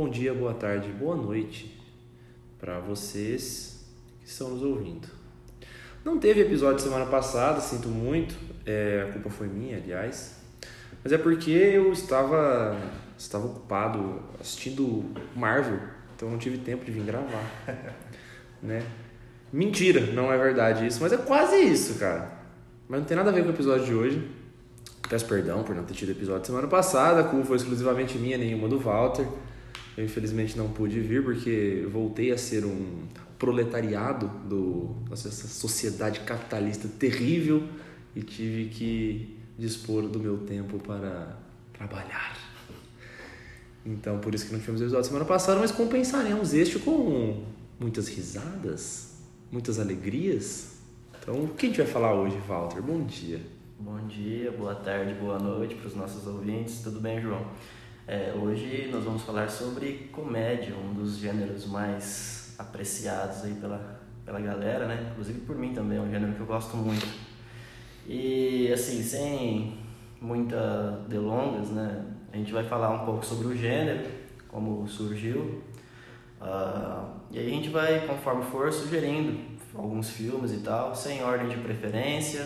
bom dia, boa tarde, boa noite para vocês que estão nos ouvindo. Não teve episódio semana passada, sinto muito, é, a culpa foi minha, aliás, mas é porque eu estava, estava ocupado assistindo Marvel, então não tive tempo de vir gravar, né? Mentira, não é verdade isso, mas é quase isso, cara. Mas não tem nada a ver com o episódio de hoje. Peço perdão por não ter tido episódio semana passada, a culpa foi exclusivamente minha, nenhuma do Walter. Eu infelizmente não pude vir porque voltei a ser um proletariado do, dessa sociedade capitalista terrível e tive que dispor do meu tempo para trabalhar. Então, por isso que não tivemos episódio semana passada, mas compensaremos este com muitas risadas, muitas alegrias. Então, o que a gente vai falar hoje, Walter? Bom dia. Bom dia, boa tarde, boa noite para os nossos ouvintes. Tudo bem, João? É, hoje nós vamos falar sobre comédia, um dos gêneros mais apreciados aí pela, pela galera, né? Inclusive por mim também, é um gênero que eu gosto muito. E assim, sem muita delongas, né? A gente vai falar um pouco sobre o gênero, como surgiu. Uh, e aí a gente vai, conforme for, sugerindo alguns filmes e tal, sem ordem de preferência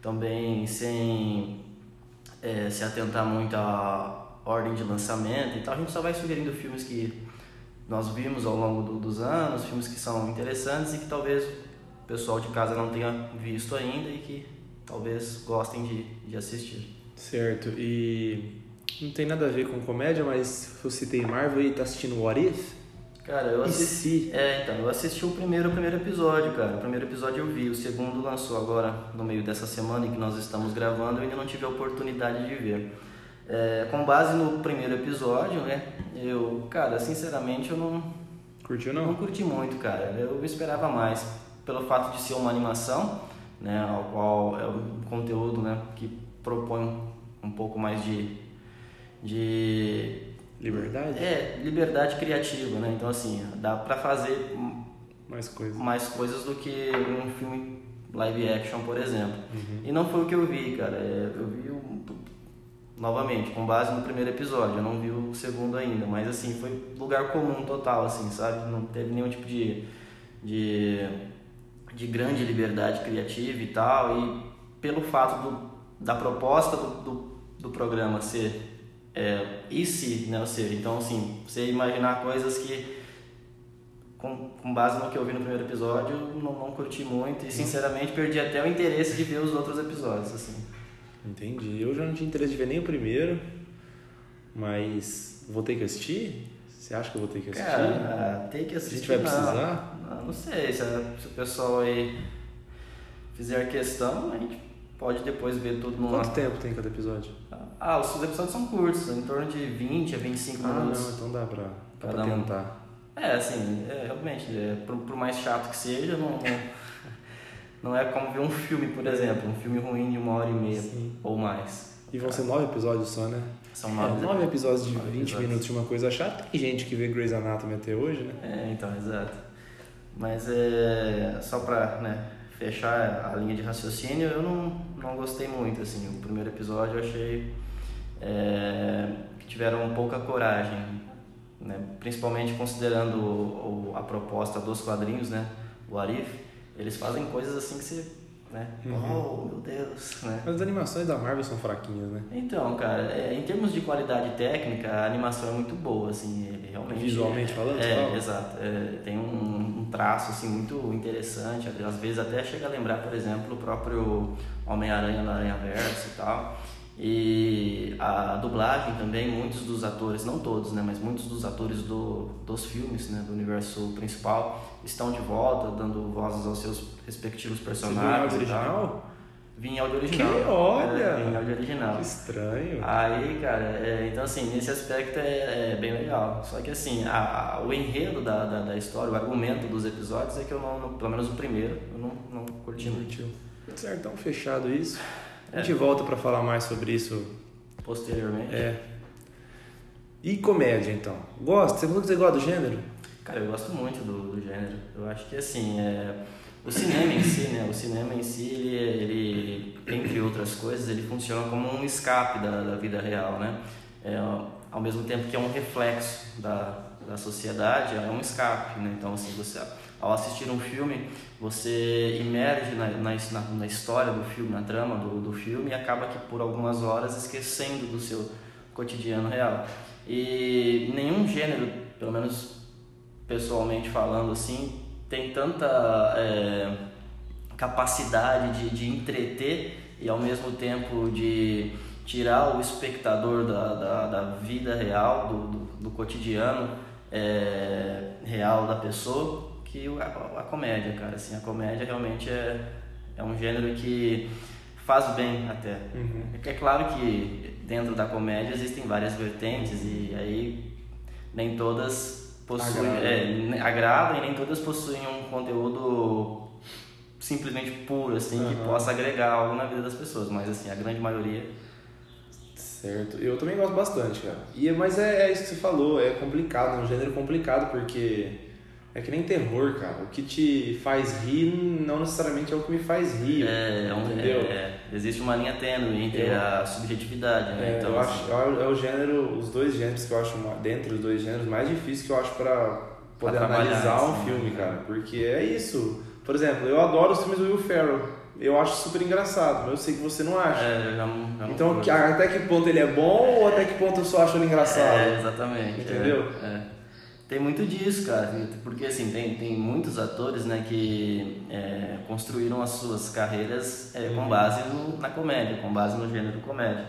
também sem é, se atentar muito à ordem de lançamento e tal. A gente só vai sugerindo filmes que nós vimos ao longo do, dos anos, filmes que são interessantes e que talvez o pessoal de casa não tenha visto ainda e que talvez gostem de, de assistir. Certo, e não tem nada a ver com comédia, mas eu citei Marvel e tá assistindo What If? Cara, eu assisti. É, então, eu assisti o primeiro, o primeiro episódio, cara. O primeiro episódio eu vi, o segundo lançou agora no meio dessa semana em que nós estamos gravando, eu ainda não tive a oportunidade de ver. É, com base no primeiro episódio, né? Eu, cara, sinceramente eu não. Curtiu não? Não curti muito, cara. Eu esperava mais. Pelo fato de ser uma animação, né? Ao qual é um conteúdo, né? Que propõe um pouco mais de. de Liberdade? É, liberdade criativa, né? Então, assim, dá pra fazer mais coisas, mais coisas do que um filme live action, por exemplo. Uhum. E não foi o que eu vi, cara. É, eu vi, o, novamente, com base no primeiro episódio. Eu não vi o segundo ainda, mas, assim, foi lugar comum total, assim, sabe? Não teve nenhum tipo de, de, de grande liberdade criativa e tal. E pelo fato do, da proposta do, do, do programa ser é, e se, né? Ou seja, então assim, você imaginar coisas que com, com base no que eu vi no primeiro episódio, não, não curti muito e sinceramente perdi até o interesse de ver os outros episódios, assim. Entendi. Eu já não tinha interesse de ver nem o primeiro, mas vou ter que assistir? Você acha que eu vou ter que assistir? Cara, tem que assistir. A gente vai precisar? Não, não sei, se, se o pessoal aí fizer questão, a gente pode depois ver tudo no Quanto tempo tem cada episódio? Ah, os episódios são curtos, em torno de 20 a 25 ah, minutos. Ah, não, então dá pra, dá pra tentar. Um. É, assim, é, realmente, é, por, por, mais chato que seja, não, não é como ver um filme, por exemplo, um filme ruim de uma hora e meia Sim. ou mais. E vão ser nove episódios só, né? São nove, é, nove episódios de nove 20 episódios. minutos de uma coisa chata. Tem gente que vê Grey's Anatomy até hoje, né? É, então, exato. Mas é só pra, né, fechar a linha de raciocínio, eu não, não gostei muito, assim, o primeiro episódio eu achei é, que tiveram pouca coragem, né? principalmente considerando o, o, a proposta dos quadrinhos, né? o Arif, eles fazem coisas assim que você né? Uhum. Oh, meu Deus, né? Mas as animações da Marvel são fraquinhas, né? Então, cara, é, em termos de qualidade técnica, a animação é muito boa, assim, ele realmente... Visualmente falando? É, exato. É, tem um, um, traço, assim, muito interessante, às vezes até chega a lembrar, por exemplo, o próprio Homem-Aranha na Aranha Verso e tal. E a dublagem também, muitos dos atores, não todos, né, mas muitos dos atores do, dos filmes, né, do universo principal, estão de volta, dando vozes aos seus respectivos personagens. Você original? Vim em áudio original. Que olha! É, vim em áudio original. Que estranho. Aí, cara, é, então assim, nesse aspecto é, é, bem legal. Só que assim, a, a, o enredo da, da, da, história, o argumento dos episódios é que eu não, não pelo menos o primeiro, eu não, não curti muito. Certo, então fechado isso. A gente é. volta para falar mais sobre isso posteriormente. É. E comédia, então? Gosta? Você falou que você gosta do gênero? Cara, eu gosto muito do, do gênero. Eu acho que, assim, é, o cinema em si, né? O cinema em si, ele, ele, entre outras coisas, ele funciona como um escape da, da vida real, né? É, ao mesmo tempo que é um reflexo da, da sociedade, é um escape, né? Então, assim, você, ao assistir um filme, você emerge na, na, na história do filme, na trama do, do filme e acaba que por algumas horas esquecendo do seu cotidiano real. E nenhum gênero, pelo menos pessoalmente falando assim, tem tanta é, capacidade de, de entreter e ao mesmo tempo de tirar o espectador da, da, da vida real, do, do, do cotidiano é, real da pessoa, que a, a, comédia, cara. Assim, a comédia realmente é, é um gênero que faz bem até. Uhum. É claro que dentro da comédia existem várias vertentes e aí nem todas possuem agrada. É, agrada e nem todas possuem um conteúdo simplesmente puro assim uhum. que possa agregar algo na vida das pessoas, mas assim a grande maioria Certo. Eu também gosto bastante, cara. E, mas é, é isso que você falou, é complicado, é um gênero complicado, porque é que nem terror, cara. O que te faz rir não necessariamente é o que me faz rir. É, é entendeu? É, é. Existe uma linha tênue entre eu, a subjetividade, né? É, então, eu assim, acho, é o gênero, os dois gêneros que eu acho, dentre os dois gêneros, mais difícil que eu acho pra poder analisar um filme, né? cara. Porque é isso. Por exemplo, eu adoro os filmes do Will Ferrell eu acho super engraçado, mas eu sei que você não acha. É, eu não, eu então, não até que ponto ele é bom ou até que ponto eu só acho ele engraçado? É, exatamente. Entendeu? É, é. Tem muito disso, cara, porque assim, tem, tem muitos atores né, que é, construíram as suas carreiras é, com uhum. base no, na comédia, com base no gênero comédia.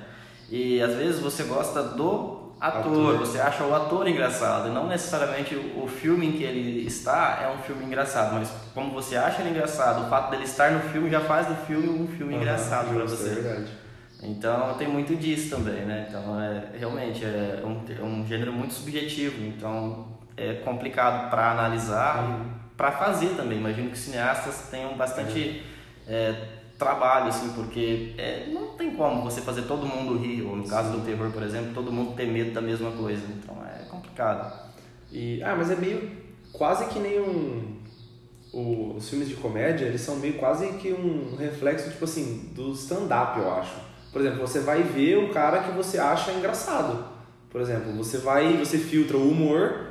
E às vezes você gosta do ator, ator, você acha o ator engraçado, e não necessariamente o filme em que ele está é um filme engraçado, mas como você acha ele engraçado, o fato dele estar no filme já faz do filme um filme uhum, engraçado para você. É verdade. Então tem muito disso também, né? Então é realmente é um, é um gênero muito subjetivo, então é complicado para analisar uhum. e para fazer também. Imagino que cineastas tenham bastante uhum. é, trabalho, assim, porque é, não tem como você fazer todo mundo rir, ou no caso do terror, por exemplo, todo mundo ter medo da mesma coisa. Então é complicado. E, ah, mas é meio quase que nem um. O, os filmes de comédia, eles são meio quase que um reflexo, tipo assim, do stand-up, eu acho. Por exemplo, você vai ver o cara que você acha engraçado. Por exemplo, você vai, você filtra o humor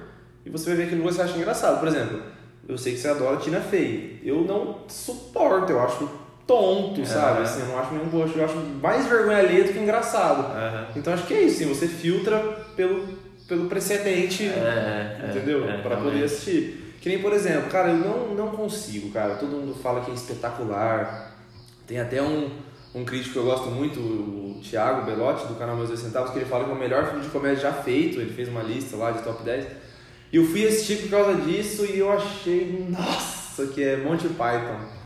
e você vai ver aquilo que você acha engraçado. Por exemplo, eu sei que você adora Tina Fey. Eu não suporto, eu acho tonto, sabe? Assim, eu não acho nenhum gosto, eu acho mais vergonha alheia do que engraçado. Uhum. Então acho que é isso, assim, você filtra pelo, pelo precedente, é, é entendeu? É, para poder assistir. Que nem, por exemplo, cara, eu não, não consigo, cara. Todo mundo fala que é espetacular. Tem até um, um crítico que eu gosto muito, o Thiago Belotti, do canal Meus Dois Centavos, que ele fala que é o melhor filme de comédia já feito. Ele fez uma lista lá de top 10. E eu fui assistir por causa disso e eu achei, nossa, que é Monty Python.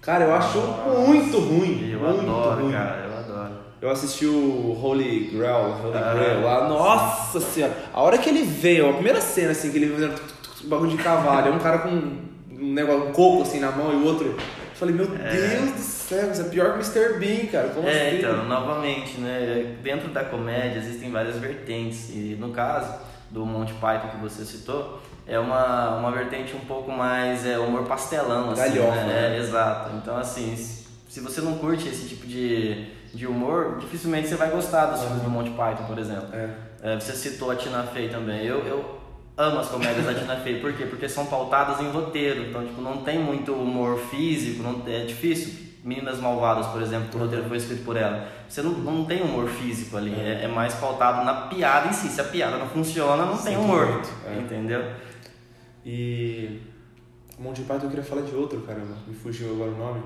Cara, eu acho Nossa, muito ruim. Eu muito adoro, ruim. cara, eu adoro. Eu assisti o Holy Grail, Holy ah, Grail lá. Nossa senhora. A hora que ele veio, a primeira cena, assim, que ele veio bagulho de cavalo, é um cara com um negócio, um coco assim na mão e o outro. Eu falei, meu é. Deus do céu, isso é pior que Mr. Bean, cara. Como é, assim? então, novamente, né? Dentro da comédia existem várias vertentes. E no caso do Monty Python que você citou, é uma, uma vertente um pouco mais é, humor pastelão, assim, Galhofa, né? né? É, exato. Então, assim, se você não curte esse tipo de, de humor, dificilmente você vai gostar dos filmes do Monty Python, por exemplo. É. É, você citou a Tina Fey também. Eu, eu amo as comédias da Tina Fey. Por quê? Porque são pautadas em roteiro. Então, tipo, não tem muito humor físico, não, é difícil. Meninas Malvadas, por exemplo, que o roteiro foi escrito por ela. Você não, não tem humor físico ali. É, é mais pautado na piada em si. Se a piada não funciona, não tem humor. É. Entendeu? E. Monty Python eu queria falar de outro, caramba. Me fugiu agora o nome.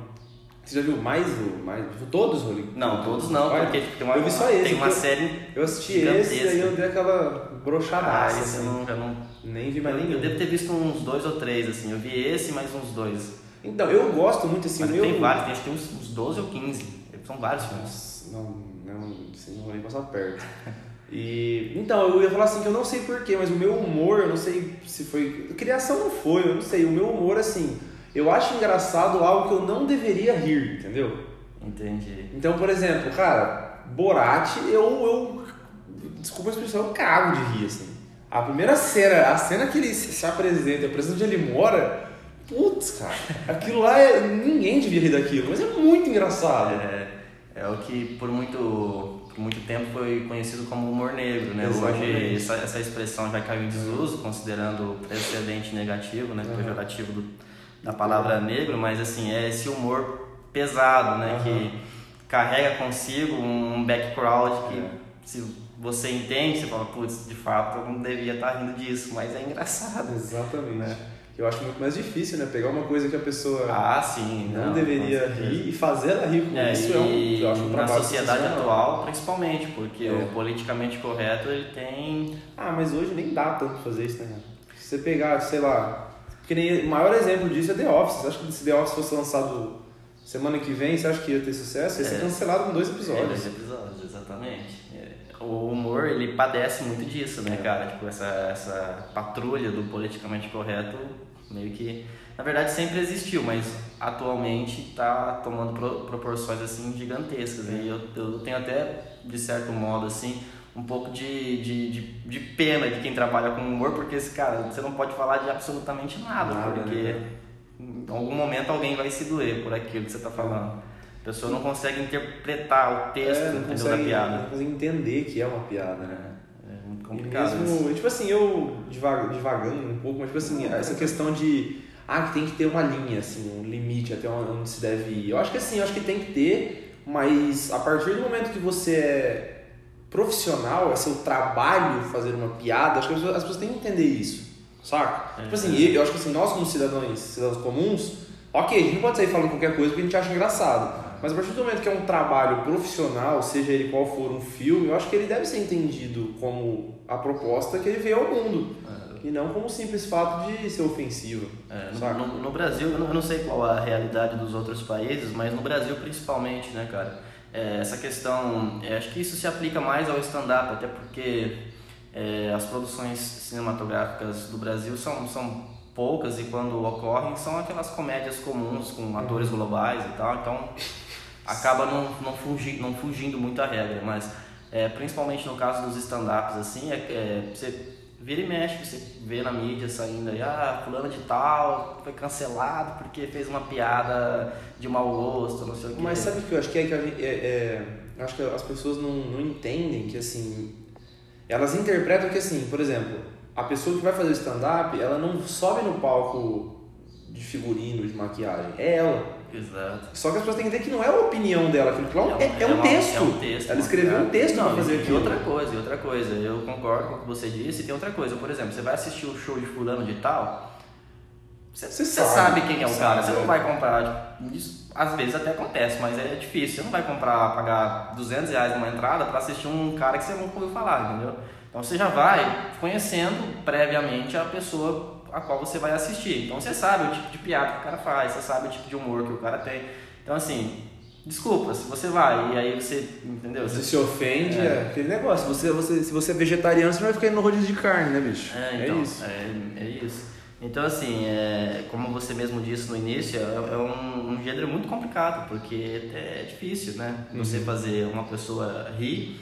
Você já viu mais o. Mais, todos, Rolling? Não, todos não, Olha, porque tipo, tem uma, eu vi só esse, tem uma eu, série. Eu assisti esse e aí eu dei aquela brochadaça. Ah, esse assim. eu não, eu não. Nem vi mais nenhum. Eu devo ter visto uns dois ou três, assim. Eu vi esse mais uns dois. Então, eu gosto muito assim. Mas meu... tem vários, tem, acho que tem uns, uns 12 ou 15. São vários filmes. Não, não, assim, não vou nem passar perto. E então, eu ia falar assim que eu não sei porquê, mas o meu humor, eu não sei se foi. Criação não foi, eu não sei. O meu humor, assim, eu acho engraçado algo que eu não deveria rir, entendeu? Entendi. Então, por exemplo, cara, Borat, eu. eu desculpa a expressão, eu cago de rir, assim. A primeira cena, a cena que ele se apresenta, a presença onde ele mora, putz, cara, aquilo lá é. Ninguém devia rir daquilo, mas é muito engraçado. É, é o que por muito por muito tempo foi conhecido como humor negro, né? Exatamente. Hoje essa, essa expressão já caiu em desuso, considerando o precedente negativo, né? Uhum. Pejorativo do, da palavra negro, mas assim, é esse humor pesado, né? Uhum. Que carrega consigo um background que É. se você entende, você fala, putz, de fato eu não devia estar rindo disso, mas é engraçado. Exatamente. Né? Eu acho muito mais difícil, né? Pegar uma coisa que a pessoa Ah, sim. não, com deveria rir e fazer ela rir com É, isso é um, eu acho um na sociedade atual, principalmente, porque É. o politicamente correto ele tem. Ah, mas hoje nem dá tanto fazer isso, né? Se você pegar, sei lá. Porque nem, o maior exemplo disso é The Office. Você acha que se The Office fosse lançado semana que vem, você acha que ia ter sucesso? Ia ser É. cancelado com dois É, episódios. dois episódios, exatamente. É, O humor, ele padece muito disso, né, É. cara? Tipo, essa, essa patrulha do politicamente correto, meio que... Na verdade, sempre existiu, mas atualmente tá tomando pro- proporções, assim, gigantescas. E eu, eu tenho até, de certo modo, assim, um pouco de, de, de, de pena de quem trabalha com humor, porque, esse cara, você não pode falar de absolutamente nada, Nada, porque né? em algum momento alguém vai se doer por aquilo que você tá falando. A pessoa não consegue interpretar o texto É, não consegue, da piada. não consegue entender que é uma piada, né? É muito E complicado isso. mesmo, tipo assim, eu divaga- divagando um pouco, mas tipo assim, essa questão de ah, que tem que ter uma linha, assim, um limite até onde se deve ir. Eu acho que assim, eu acho que tem que ter, mas a partir do momento que você é profissional, é seu trabalho fazer uma piada, acho que as pessoas, as pessoas têm que entender isso, saca? É. Tipo assim, eu acho que assim, nós como cidadãos, cidadãos comuns, ok, a gente não pode sair falando qualquer coisa porque a gente acha engraçado. Mas a partir do momento que é um trabalho profissional, seja ele qual for um filme, eu acho que ele deve ser entendido como a proposta que ele veio ao mundo. E não como o simples fato de ser ofensivo. É, no, no- no Brasil, eu não, eu não sei qual a realidade dos outros países, mas no Brasil principalmente, né, cara? É, essa questão, é, acho que isso se aplica mais ao stand-up, até porque é, as produções cinematográficas do Brasil são, são poucas e quando ocorrem são aquelas comédias comuns com atores globais e tal, então acaba não, não, fugindo, não fugindo muito à regra, mas é, principalmente no caso dos stand-ups, assim, é, é, você vira e mexe, você vê na mídia saindo aí, ah, fulano de tal foi cancelado porque fez uma piada de mau gosto, não sei o que. Mas sabe o que eu acho que é que a é, é, acho que as pessoas não, não entendem que assim. Elas interpretam que assim, por exemplo, a pessoa que vai fazer stand-up, ela não sobe no palco de figurino, de maquiagem. É ela. Exato. Só que as pessoas têm que entender que não é a opinião dela, aquilo lá é, é um uma- texto. É um texto. Ela escreveu um texto não, pra fazer e aquilo. outra coisa, e outra coisa, eu concordo com o que você disse, e tem outra coisa, por exemplo, você vai assistir o show de fulano de tal, você, Você sabe, sabe quem é o cara, você é. não vai comprar, tipo, isso às vezes até acontece, mas é difícil, você não vai comprar, pagar 200 reais numa entrada pra assistir um cara que você nunca ouviu falar, entendeu? Então você já vai conhecendo previamente a pessoa a qual você vai assistir. Então você sabe o tipo de piada que o cara faz, você sabe o tipo de humor que o cara tem. Então assim, desculpa, se você vai e aí você, entendeu? Você Você, se ofende, É. é, aquele negócio. Você, você, se você é vegetariano, você não vai ficar indo no rodízio de carne, né, bicho? é, então, isso. É, é isso. Então assim, é, como você mesmo disse no início, é, é um, um gênero muito complicado, porque é difícil, né? Você Uhum. fazer uma pessoa rir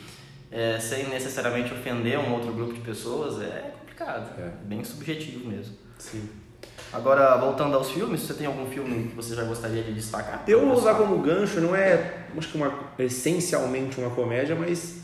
é, sem necessariamente ofender um outro grupo de pessoas é complicado. É. Bem subjetivo mesmo. Sim. Agora, voltando aos filmes, você tem algum filme que você já gostaria de destacar? Eu vou usar como gancho, não é acho que uma, essencialmente uma comédia, mas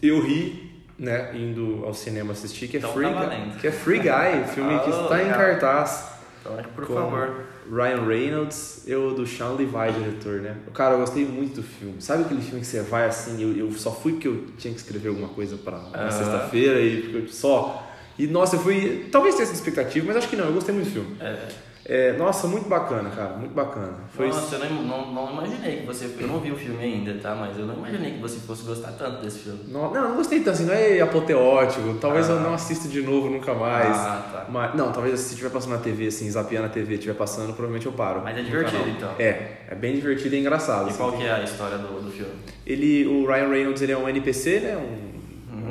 eu ri, né, indo ao cinema assistir, que é Então Free, tá Guy- valendo. que é Free Guy, filme que Oh, está em cartaz. Então, por com favor. Ryan Reynolds, eu do Sean Levi, diretor, né? Cara, eu gostei muito do filme. Sabe aquele filme que você vai assim, eu, eu só fui porque eu tinha que escrever alguma coisa pra na Aham. sexta-feira e só. E nossa, eu fui. Talvez tenha essa expectativa, mas acho que não, eu gostei muito do filme. É, É, nossa, muito bacana, cara, muito bacana. Foi Nossa, eu não, não, não imaginei que você. Eu não vi o filme ainda, tá? Mas eu não imaginei que você fosse gostar tanto desse filme. Não, não, não gostei tanto assim, não é apoteótico. Talvez Ah. eu não assista de novo nunca mais. Ah, tá. Mas, não, talvez se estiver passando na TV, assim, zapeando a TV, estiver passando, provavelmente eu paro. Mas é divertido, então. É, é bem divertido e engraçado. E assim. qual que é a história do, do filme? Ele, o Ryan Reynolds, ele é um NPC, né? Um.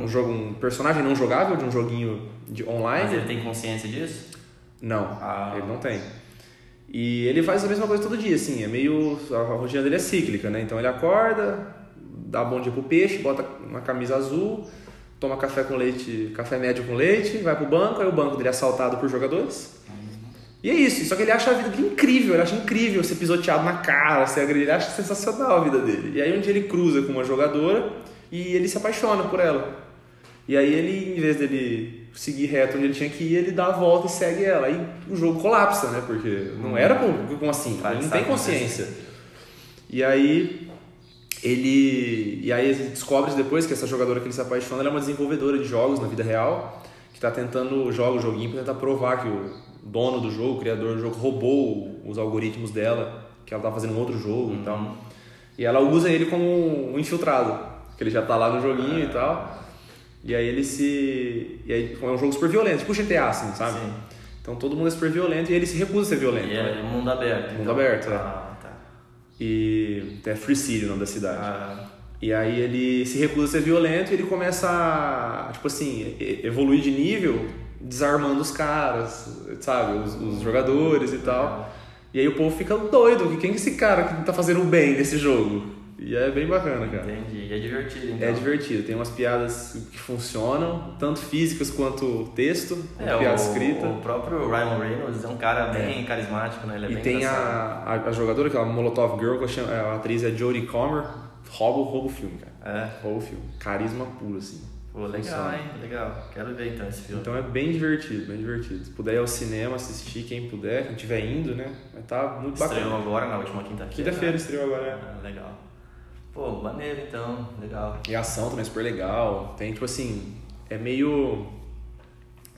Um jogo, um personagem não jogável de um joguinho de online. Mas ele tem consciência disso? Não, Ah. ele não tem. E ele faz a mesma coisa todo dia, assim, é meio. A rotina dele é cíclica, né? Então ele acorda, dá bom dia pro peixe, bota uma camisa azul, toma café com leite, café médio com leite, vai pro banco, aí o banco dele é assaltado por jogadores. E é isso, só que ele acha a vida dele incrível, ele acha incrível ser pisoteado na cara, ser agredido, ele acha sensacional a vida dele. E aí um dia ele cruza com uma jogadora e ele se apaixona por ela. E aí ele, em vez dele seguir reto onde ele tinha que ir, ele dá a volta e segue ela. Aí o jogo colapsa, né? Porque não era como, assim, ele não tem consciência. E aí ele e aí descobre depois que essa jogadora que ele se apaixona é uma desenvolvedora de jogos na vida real que está tentando jogar o joguinho para tentar provar que o dono do jogo, o criador do jogo roubou os algoritmos dela, que ela tá fazendo um outro jogo uhum. e tal. E ela usa ele como um infiltrado, que ele já tá lá no joguinho e tal. E aí ele se. E aí é um jogo super violento, tipo GTA, assim, sabe? Sim. Então todo mundo é super violento e ele se recusa a ser violento. E é né? mundo aberto. Mundo então. aberto, é. Ah, tá. E é Free City o nome da cidade. Ah. E aí ele se recusa a ser violento e ele começa a, tipo assim, evoluir de nível desarmando os caras, sabe? Os, os jogadores e tal. E aí o povo fica doido, que quem é esse cara que tá fazendo bem nesse jogo? E é bem bacana, cara. Entendi. E é divertido, então. É divertido. Tem umas piadas que funcionam, tanto físicas quanto texto, é, piada o, escrita. O próprio Ryan Reynolds é um cara bem é. carismático, né? Ele é e bem tem a, a, a, jogadora, que é a Molotov Girl, que chamo, a atriz é Jodie Comer, rouba, rouba o filme, cara. É. Rouba o filme. Carisma puro, assim. Pô, legal, Funciona. hein? Legal. Quero ver então esse filme. Então é bem divertido, bem divertido. Se puder ir ao cinema assistir, quem puder, quem estiver indo, né? Estar tá muito Estreou bacana. Estreou agora na última quinta-feira. Quinta-feira estreou agora, é. Ah, legal. Pô, maneiro então, legal. E a ação também é super legal. Tem, tipo assim, é meio.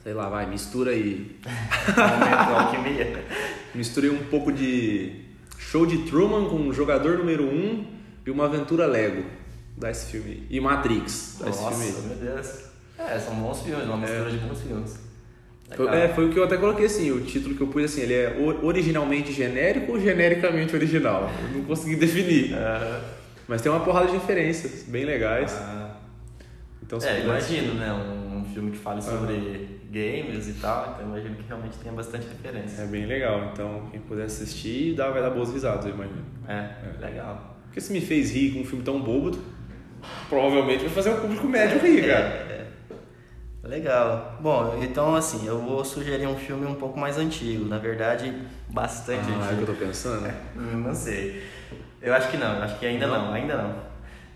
Sei lá, vai, mistura aí. alquimia. Misturei um pouco de show de Truman com jogador número 1 um e uma aventura Lego. Dá esse filme. E Matrix. Dá Nossa, esse filme meu Deus. É, são bons filmes, uma mistura é. de bons filmes. Foi, é, foi o que eu até coloquei assim, o título que eu pus assim, ele é originalmente genérico ou genericamente original? Eu não consegui definir. Uhum. Mas tem uma porrada de referências bem legais. Ah. Então, é, imagino, né? Um, um, filme que fale sobre ah. games e tal, então imagino que realmente tenha bastante referência. É bem legal, então quem puder assistir dá, vai dar boas risadas, eu imagino. É, é. legal. Porque se me fez rir com um filme tão bobo, provavelmente vai fazer o público médio rir, é, cara. É, é. Legal. Bom, então assim, eu vou sugerir um filme um pouco mais antigo, na verdade, bastante ah, antigo. É o que eu tô pensando? É, não sei. Eu acho que não, acho que ainda não, não ainda não.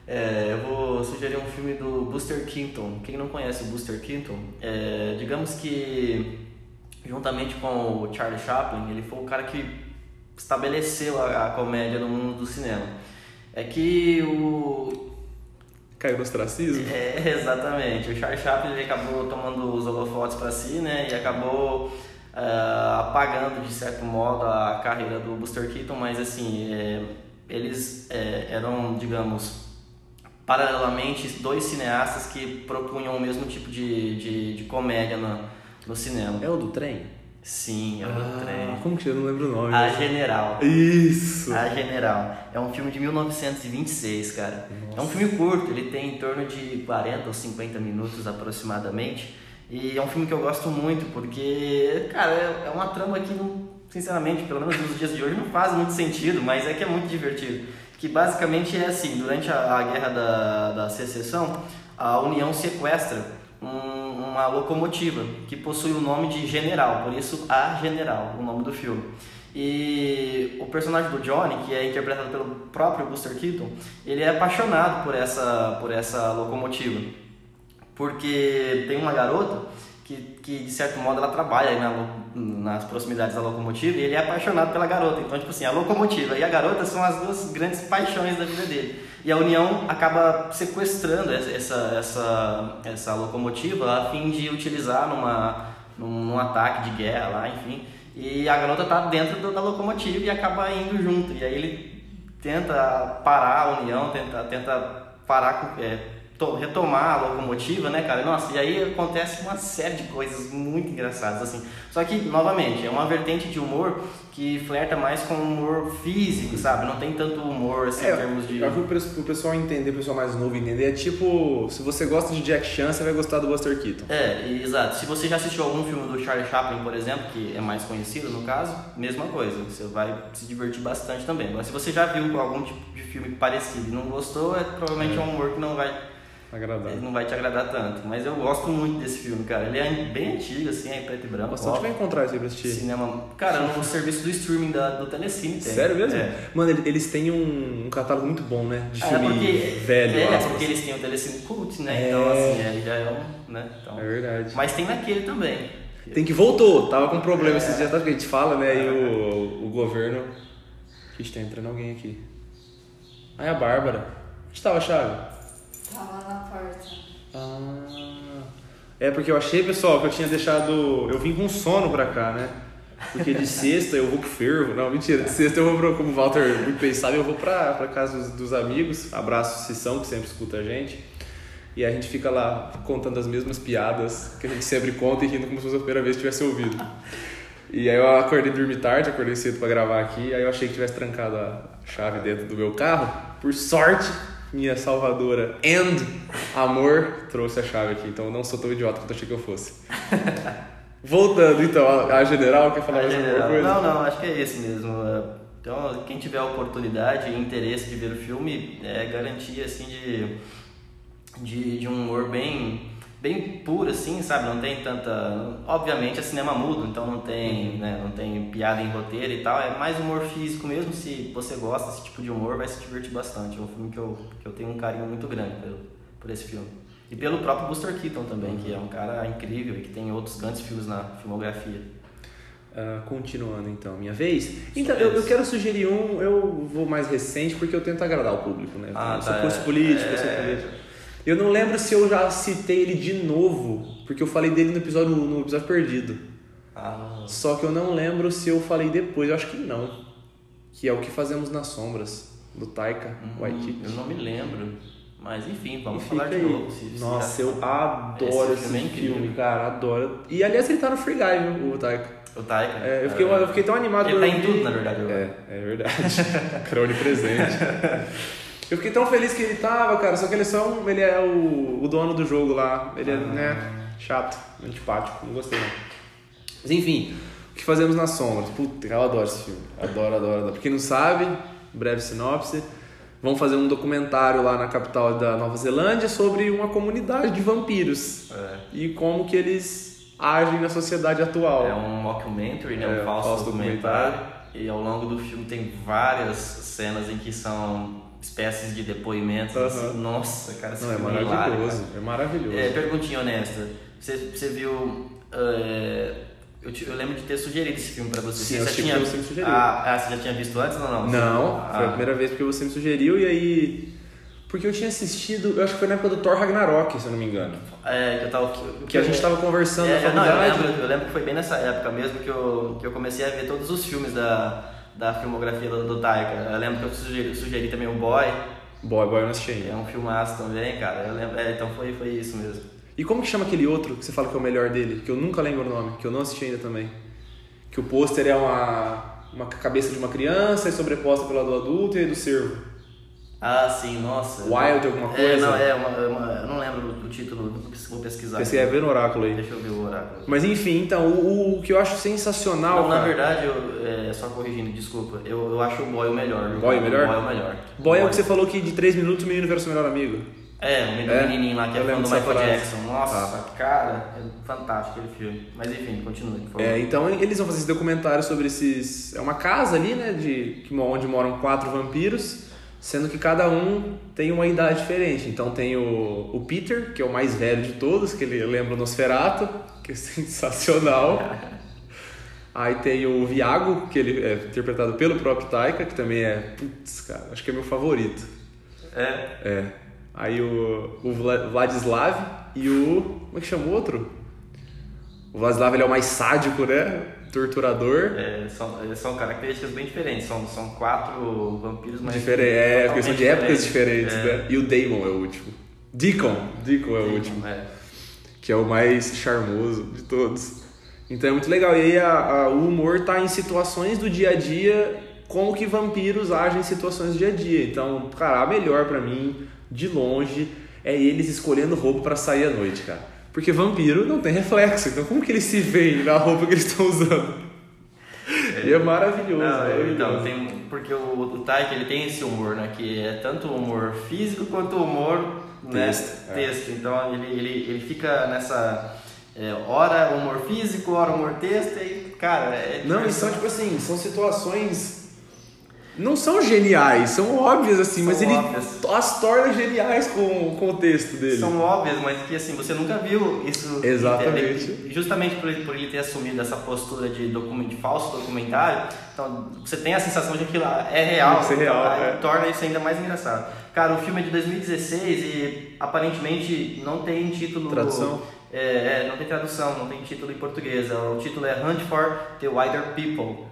É, eu vou sugerir um filme do Buster Keaton. Quem não conhece o Buster Keaton, é, digamos que juntamente com o Charlie Chaplin, ele foi o cara que estabeleceu a, a comédia no mundo do cinema. É que o caiu no ostracismo? É, exatamente. O Charlie Chaplin ele acabou tomando os holofotes para si, né? E acabou uh, apagando, de certo modo, a carreira do Buster Keaton, mas assim, é, eles é, eram, digamos, paralelamente dois cineastas que propunham o mesmo tipo de, de, de comédia no, no cinema. É o do trem? Sim, é o ah, do trem. Como que eu não lembro o nome? A General. Isso! A General. É um filme de 1926, cara. Nossa. É um filme curto, ele tem em torno de 40 ou 50 minutos aproximadamente. E é um filme que eu gosto muito, porque, cara, é uma trama que não sinceramente, pelo menos nos dias de hoje, não faz muito sentido, mas é que é muito divertido. Que basicamente é assim, durante a, a guerra da, da secessão, a União sequestra um, uma locomotiva que possui o nome de General, por isso a General, o nome do filme. E o personagem do Johnny, que é interpretado pelo próprio Buster Keaton, ele é apaixonado por essa, por essa locomotiva. Porque tem uma garota que, que de certo modo ela trabalha na, nas proximidades da locomotiva e ele é apaixonado pela garota. Então, tipo assim, a locomotiva e a garota são as duas grandes paixões da vida dele. E a União acaba sequestrando essa, essa, essa locomotiva a fim de utilizar numa, num, ataque de guerra lá, enfim. E a garota tá dentro da locomotiva e acaba indo junto. E aí ele tenta parar a União, tenta, tenta parar com. É, retomar a locomotiva, né, cara? Nossa, e aí acontece uma série de coisas muito engraçadas, assim. Só que, novamente, é uma vertente de humor que flerta mais com humor físico, sabe? Não tem tanto humor, assim, é, em termos de... Eu acho que o pessoal entender, o pessoal mais novo entender, é tipo, se você gosta de Jack Chan, você vai gostar do Buster Keaton. É, exato. Se você já assistiu algum filme do Charlie Chaplin, por exemplo, que é mais conhecido no caso, mesma coisa. Você vai se divertir bastante também. Agora, se você já viu algum tipo de filme parecido e não gostou, é provavelmente é um humor que não vai Agradar. ele não vai te agradar tanto. Mas eu gosto muito desse filme, cara. Ele é bem antigo, assim, é preto e branco. Nossa, onde vai encontrar isso aí pra assistir? Cinema. Cara, no serviço do streaming da, do Telecine tem. Sério mesmo? É. Mano, ele- eles têm um, um catálogo muito bom, né? De É, filme porque, velho. É, aspas. porque eles têm o Telecine Cult, né? É. Então, assim, é, já é um. Né? Então, É verdade. mas tem naquele também. Tem que voltou, tava com problema É. esses dias, tá? Que a gente fala, né? E o, o governo. Ixi, tá entrando alguém aqui. Aí a Bárbara. Onde tava a chave? Tava na porta. Ah. É porque eu achei, pessoal, que eu tinha deixado. Eu vim com sono pra cá, né? Porque de sexta eu vou pro fervo. Não, mentira. De sexta eu vou pro, como o Walter muito bem sabe, eu vou pra, pra casa dos, dos amigos. Abraço Sissão, que sempre escuta a gente. E a gente fica lá contando as mesmas piadas que a gente sempre conta e rindo como se fosse a primeira vez que tivesse ouvido. E aí eu acordei dormir tarde, acordei cedo pra gravar aqui, aí eu achei que tivesse trancado a chave dentro do meu carro. Por sorte, minha salvadora and amor trouxe a chave aqui, então eu não sou tão idiota quanto achei que eu fosse. Voltando então, a, a general quer falar Ah, mais alguma general- coisa? Não, não, acho que é esse mesmo. Então, quem tiver a oportunidade e interesse de ver o filme, é garantia assim de, de, de um humor bem, bem puro, assim, sabe? Não tem tanta. Obviamente é cinema mudo, então não tem, né, não tem piada em roteiro e tal. É mais humor físico mesmo. Se você gosta desse tipo de humor, vai se divertir bastante. É um filme que eu, que eu tenho um carinho muito grande pelo, por esse filme. E pelo próprio Buster Keaton também, que é um cara incrível e que tem outros grandes filmes na filmografia. Ah, continuando então, minha vez. Então, eu, eu quero sugerir um, eu vou mais recente porque eu tento agradar o público, né? Ah, sou tá, curso é. político, eu sou É. Eu não lembro se eu já citei ele de novo, porque eu falei dele no episódio, no episódio perdido. Ah, Só que eu não lembro se eu falei depois, eu acho que não. Que é o que fazemos nas sombras, do Taika Hum, Waititi. Eu não me lembro. Mas enfim, vamos E falar de aí. novo. se- se Nossa, já- eu adoro Esse esse, filme é filme, cara, adoro. E aliás, ele tá no Free Guy, viu, o Taika. O Taika. É, eu, fiquei, eu fiquei tão animado Ele tá em tudo, na verdade. agora. É, é verdade. cara onipresente. Eu fiquei tão feliz que ele tava, cara, só que ele é só um, ele é o, o dono do jogo lá. Ele é, Ah. né, chato, antipático, não gostei não. Mas enfim, o que fazemos nas sombras? Puta, eu adoro esse filme. Adoro, adoro, adoro. Pra quem não sabe, breve sinopse. Vão fazer um documentário lá na capital da Nova Zelândia sobre uma comunidade de vampiros É. e como que eles agem na sociedade atual. É um mockumentary, né? É, um falso, falso documentário. E ao longo do filme tem várias cenas em que são espécies de depoimentos. Assim, nossa, cara, esse Não, é hilário, maravilhoso, é maravilhoso. É, perguntinha honesta. Você, você viu. é, eu, te- eu lembro de ter sugerido esse filme pra você. Sim, você já tinha, você me sugeriu. Ah, ah, você já tinha visto antes ou não? Não, Ah, foi a primeira vez porque você me sugeriu e aí. Porque eu tinha assistido, eu acho que foi na época do Thor Ragnarok, se eu não me engano. É, que eu tava. Que, Que a gente tava conversando É, na não, eu faculdade. lembro, eu lembro que foi bem nessa época mesmo que eu, que eu comecei a ver todos os filmes da, da filmografia do, do Taika. Eu lembro que eu sugeri, sugeri também o Boy, Boy, boy, eu não assisti ainda. é um filmaço também, cara. Eu lembro, é, então foi, foi isso mesmo. E como que chama aquele outro que você fala que é o melhor dele? Que eu nunca lembro o nome, que eu não assisti ainda também. Que o pôster é uma, uma cabeça de uma criança e sobreposta pela do adulto e do cervo. Ah, sim, nossa. Wild alguma É, coisa? não, é uma, é uma- eu não lembro o título, vou pesquisar. Esse é ver no oráculo aí. Deixa eu ver o oráculo. Mas enfim, então, o, o que eu acho sensacional. Não, na cara- verdade, eu, é, só corrigindo, desculpa, eu, eu acho o Boy o melhor. Boy o melhor? Boy é o melhor. Boy é o que você falou que de 3 minutos o menino vira seu melhor amigo. É, o menino, É? menininho lá que é fã do Michael frase. Jackson. Nossa, cara, é fantástico aquele filme. Mas enfim, continue, por favor. É, então eles vão fazer esse documentário sobre esses. É uma casa ali, né? De, onde moram quatro vampiros, sendo que cada um tem uma idade diferente. Então tem o, o Peter, que é o mais velho de todos, que ele lembra o Nosferato, que é sensacional. Aí tem o Viago, que ele é interpretado pelo próprio Taika, que também é. Putz, cara, acho que é meu favorito. É, É. Aí o, o Vla- Vladislav e o. Como é que chama o outro? O Vladislav ele é o mais sádico, né? Torturador. é, são, é, são características bem diferentes. São, são quatro vampiros. Diferente, é, porque são de totalmente épocas diferentes, É. né? E o Damon é o último. Deacon. Deacon é o último. É. Que é o mais charmoso de todos. Então é muito legal. E aí a- a- o humor tá em situações do dia a dia, como que vampiros agem em situações do dia a dia. Então, cara, a melhor pra mim, de longe, é eles escolhendo roupa pra sair à noite, cara. Porque vampiro não tem reflexo, então como que eles se veem na roupa que eles estão usando? E é maravilhoso. Não, é, então, tem, porque o, o Taika ele tem esse humor, né? Que é tanto o humor físico quanto o humor né? Texto, é. Texto. Então ele, ele, ele fica nessa é, hora humor físico, hora humor texto e, cara, é Não, e são tipo assim, são situações. Não são geniais, são óbvias assim, São mas ele óbvias. as torna geniais com, com o texto dele. São óbvias, mas que assim, você nunca viu isso. Exatamente. E Justamente por ele, por ele ter assumido essa postura de, document, de falso documentário, então você tem a sensação de que aquilo é real. Ser real, é. torna isso ainda mais engraçado. Cara, o filme é de 2016 e aparentemente não tem título. Tradução? É, é, não tem tradução, não tem título em português. O título é Hunt for the Wider People.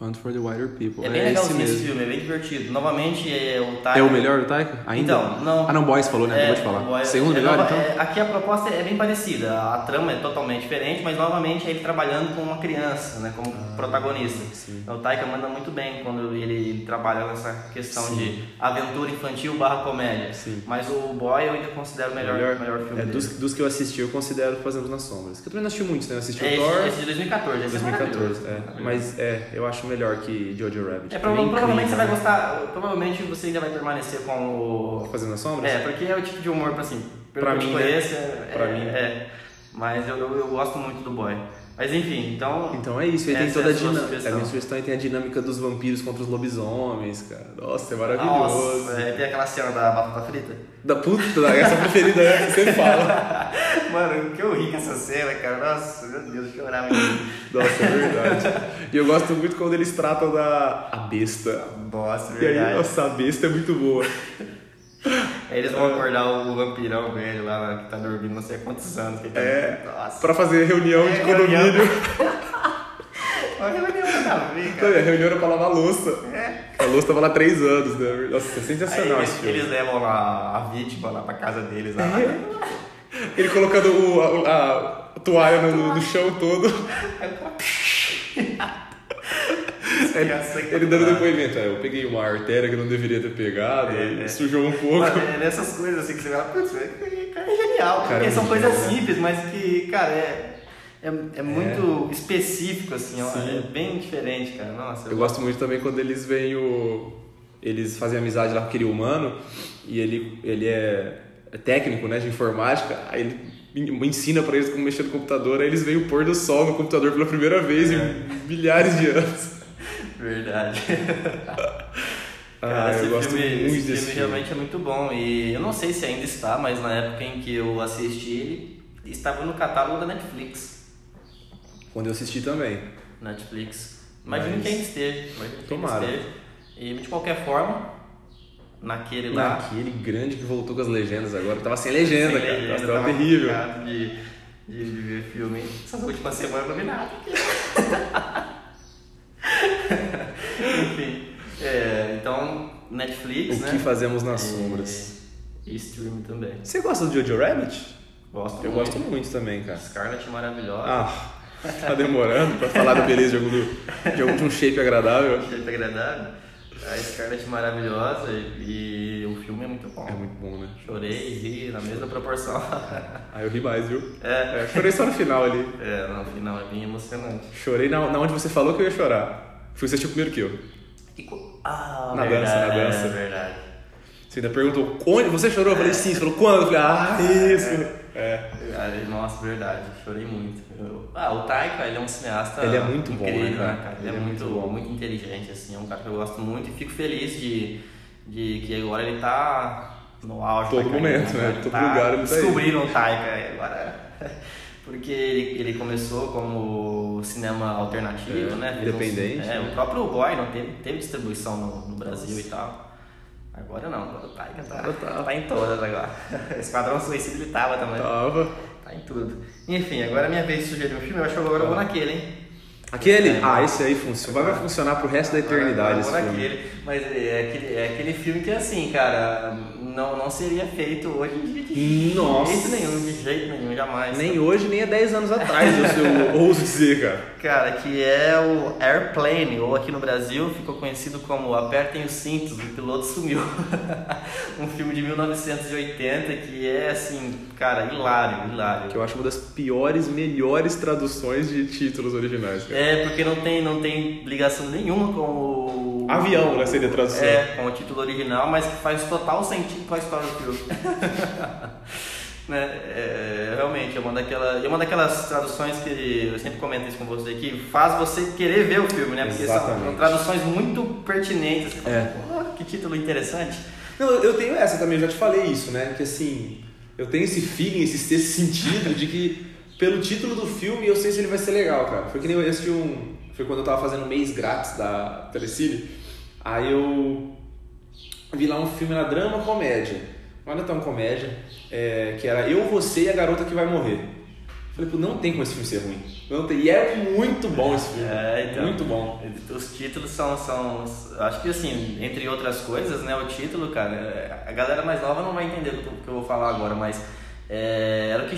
Hunt for the Wider People. É bem esse legalzinho esse mesmo. filme, é bem divertido. Novamente, é o Taika. É o melhor do Taika? Ainda? Então, não. Ah, não, Boys falou, né? Acabou de É, falar. Boy- Segundo é melhor, nova- então? é, aqui a proposta é bem parecida, a trama é totalmente diferente, mas novamente é ele trabalhando com uma criança, né, como protagonista. Ah, sim. O Taika manda muito bem quando ele, ele trabalha nessa questão Sim. de aventura infantil barra comédia. Sim. Mas o Boy eu ainda considero o melhor, melhor, filme é, dele. dos, dos que eu assisti, eu considero Fazemos nas Sombras. Que eu também não assisti muitos, né? Eu assisti É o Thor, esse, esse de 2014, esse 2014, é é. Mas é, eu acho melhor que Jojo Rabbit. É, prova- provavelmente você vai gostar, provavelmente você ainda vai permanecer com o né? Fazendo nas Sombras? É, porque é o tipo de humor, assim, pelo Pra que eu mim, né? conheço, é, Pra mim. é. Mas eu, eu, eu gosto muito do Boy. Mas enfim, então. Então é isso, aí tem Essa toda é a dinâmica. A minha sugestão aí tem a dinâmica dos vampiros contra os lobisomens, cara. Nossa, é maravilhoso. Nossa, é, tem aquela cena da batata frita. Da puta, essa preferida é que você fala. Mano, que eu ri com essa cena, cara. Nossa, meu Deus, eu chorava. Nossa, é verdade. E eu gosto muito quando eles tratam da a besta. Nossa, E aí, verdade. nossa, a besta é muito boa. Aí eles vão acordar o vampirão velho lá que tá dormindo não sei há quantos anos. Que tá... É. Nossa. Pra fazer reunião É, de condomínio. Olha que legal, nada a ver, cara. a reunião era pra lavar a louça. É. A louça tava lá há três anos, né? Nossa, é Aí sensacional eles, esse filme. eles levam lá a vítima lá pra casa deles. Lá. Ele colocando o- a, a toalha no, no chão todo. Ele, ele dando depoimento. É, eu peguei uma artéria que eu não deveria ter pegado, É, e é. sujou um pouco. Mano, é nessas coisas assim que você fala, putz, é- cara é genial. Cara, porque é são coisas genial, né? simples, mas que, cara, é, é, é muito específico, assim, ó, é bem diferente, cara. Nossa, Eu gosto muito também quando eles vêm o. Eles fazem amizade lá com aquele humano e ele, ele é é técnico né, de informática, aí ele ensina pra eles como mexer no computador, aí eles veem o pôr do sol no computador pela primeira vez É. em milhares de anos. Verdade. Ah, Cara, esse eu gosto filme, muito esse desse filme filme. realmente é muito bom. E eu não sei se ainda está, mas na época em que eu assisti ele, estava no catálogo da Netflix. Quando eu assisti também. Netflix. Imagino Mas- que ainda esteja. Imagino Tomara. esteja. E de qualquer forma, naquele lá. Naquele grande que voltou com as legendas agora. Tava sem legenda, sem cara. legenda, tava tava terrível. De, de, de ver filme. Essas últimas semanas eu não vi nada. Enfim. é, então, Netflix, O né? que fazemos nas E- sombras. E streaming também. Você gosta do Jojo Rabbit? Gosto Eu muito. gosto muito também, cara. Scarlett maravilhosa. Ah, tá demorando pra falar da beleza de algum, de algum de um shape agradável. Jeito agradável. A Scarlett maravilhosa e, e o filme é muito bom. É muito bom, né? Chorei e ri na mesma proporção. Aí eu ri mais, viu? é. É, chorei só no final ali. É, no final é bem emocionante. Chorei na, na onde você falou que eu ia chorar. Fui assistir primeiro que eu. Co- Ah, Na verdade, dança, na dança. É verdade. Você ainda perguntou onde você chorou? Eu falei sim. Você falou quando? Eu falei, ah, isso. É. Cara, nossa, verdade, chorei muito. Ah, o Taika, ele é um cineasta Ele é muito bom, incrível, né, cara? Ele, é, muito, muito inteligente, assim, é um cara que eu gosto muito e fico feliz de, de que agora ele tá no auge Todo da carreira, momento, né? Ele Todo tá lugar ele tá. Descobriram o Taika agora... Porque ele, ele começou como cinema alternativo, É, né? Fez independente, é, né? o próprio Boy não teve, teve distribuição no, no Brasil e tal. Agora não, agora o Taika tá, tá. tá em todas agora. Esquadrão Suicida ele tava também. Tava. Tá em tudo. Enfim, agora é minha vez de sugerir um filme, eu acho que agora eu vou naquele, hein? Aquele? Ah, esse aí funciona. Vai vai funcionar pro resto da eternidade esse Agora eu vou filme. naquele. Mas é aquele, é aquele filme que, assim, cara, não, não seria feito hoje em dia de Nossa. jeito nenhum, de jeito nenhum, jamais. Nem hoje, nem há 10 anos atrás, eu, eu ouso dizer, cara. Cara, que é o Airplane, ou aqui no Brasil ficou conhecido como Apertem os Cintos, o piloto sumiu. um filme de 1980 que é, assim, cara, hilário, hilário. Que eu acho uma das piores, melhores traduções de títulos originais, cara. É, porque não tem, não tem ligação nenhuma com o, Avião, né? Seria a tradução. É, com o título original, mas que faz total sentido com a história do filme. né? É, realmente, é uma, daquela, é uma daquelas traduções que eu sempre comento isso com você, que faz você querer ver o filme, né? Porque são, Exatamente. são traduções muito pertinentes. Fala, É. "Pô, que título interessante. Não, eu tenho essa também, eu já te falei isso, né? Que assim, eu tenho esse feeling, esse sexto sentido de que pelo título do filme eu sei se ele vai ser legal, cara. Foi que nem eu assisti um. Foi quando eu tava fazendo um mês grátis da Telecine. Aí eu vi lá um filme na drama comédia. Não era tão comédia, é, que era Eu, Você e a Garota que Vai Morrer. Falei, pô, não tem como esse filme ser ruim. Não tem. E é muito bom esse filme. É, então. Muito bom. Os títulos são, são. Acho que assim, entre outras coisas, né? O título, cara, a galera mais nova não vai entender do que eu vou falar agora, mas é, era o que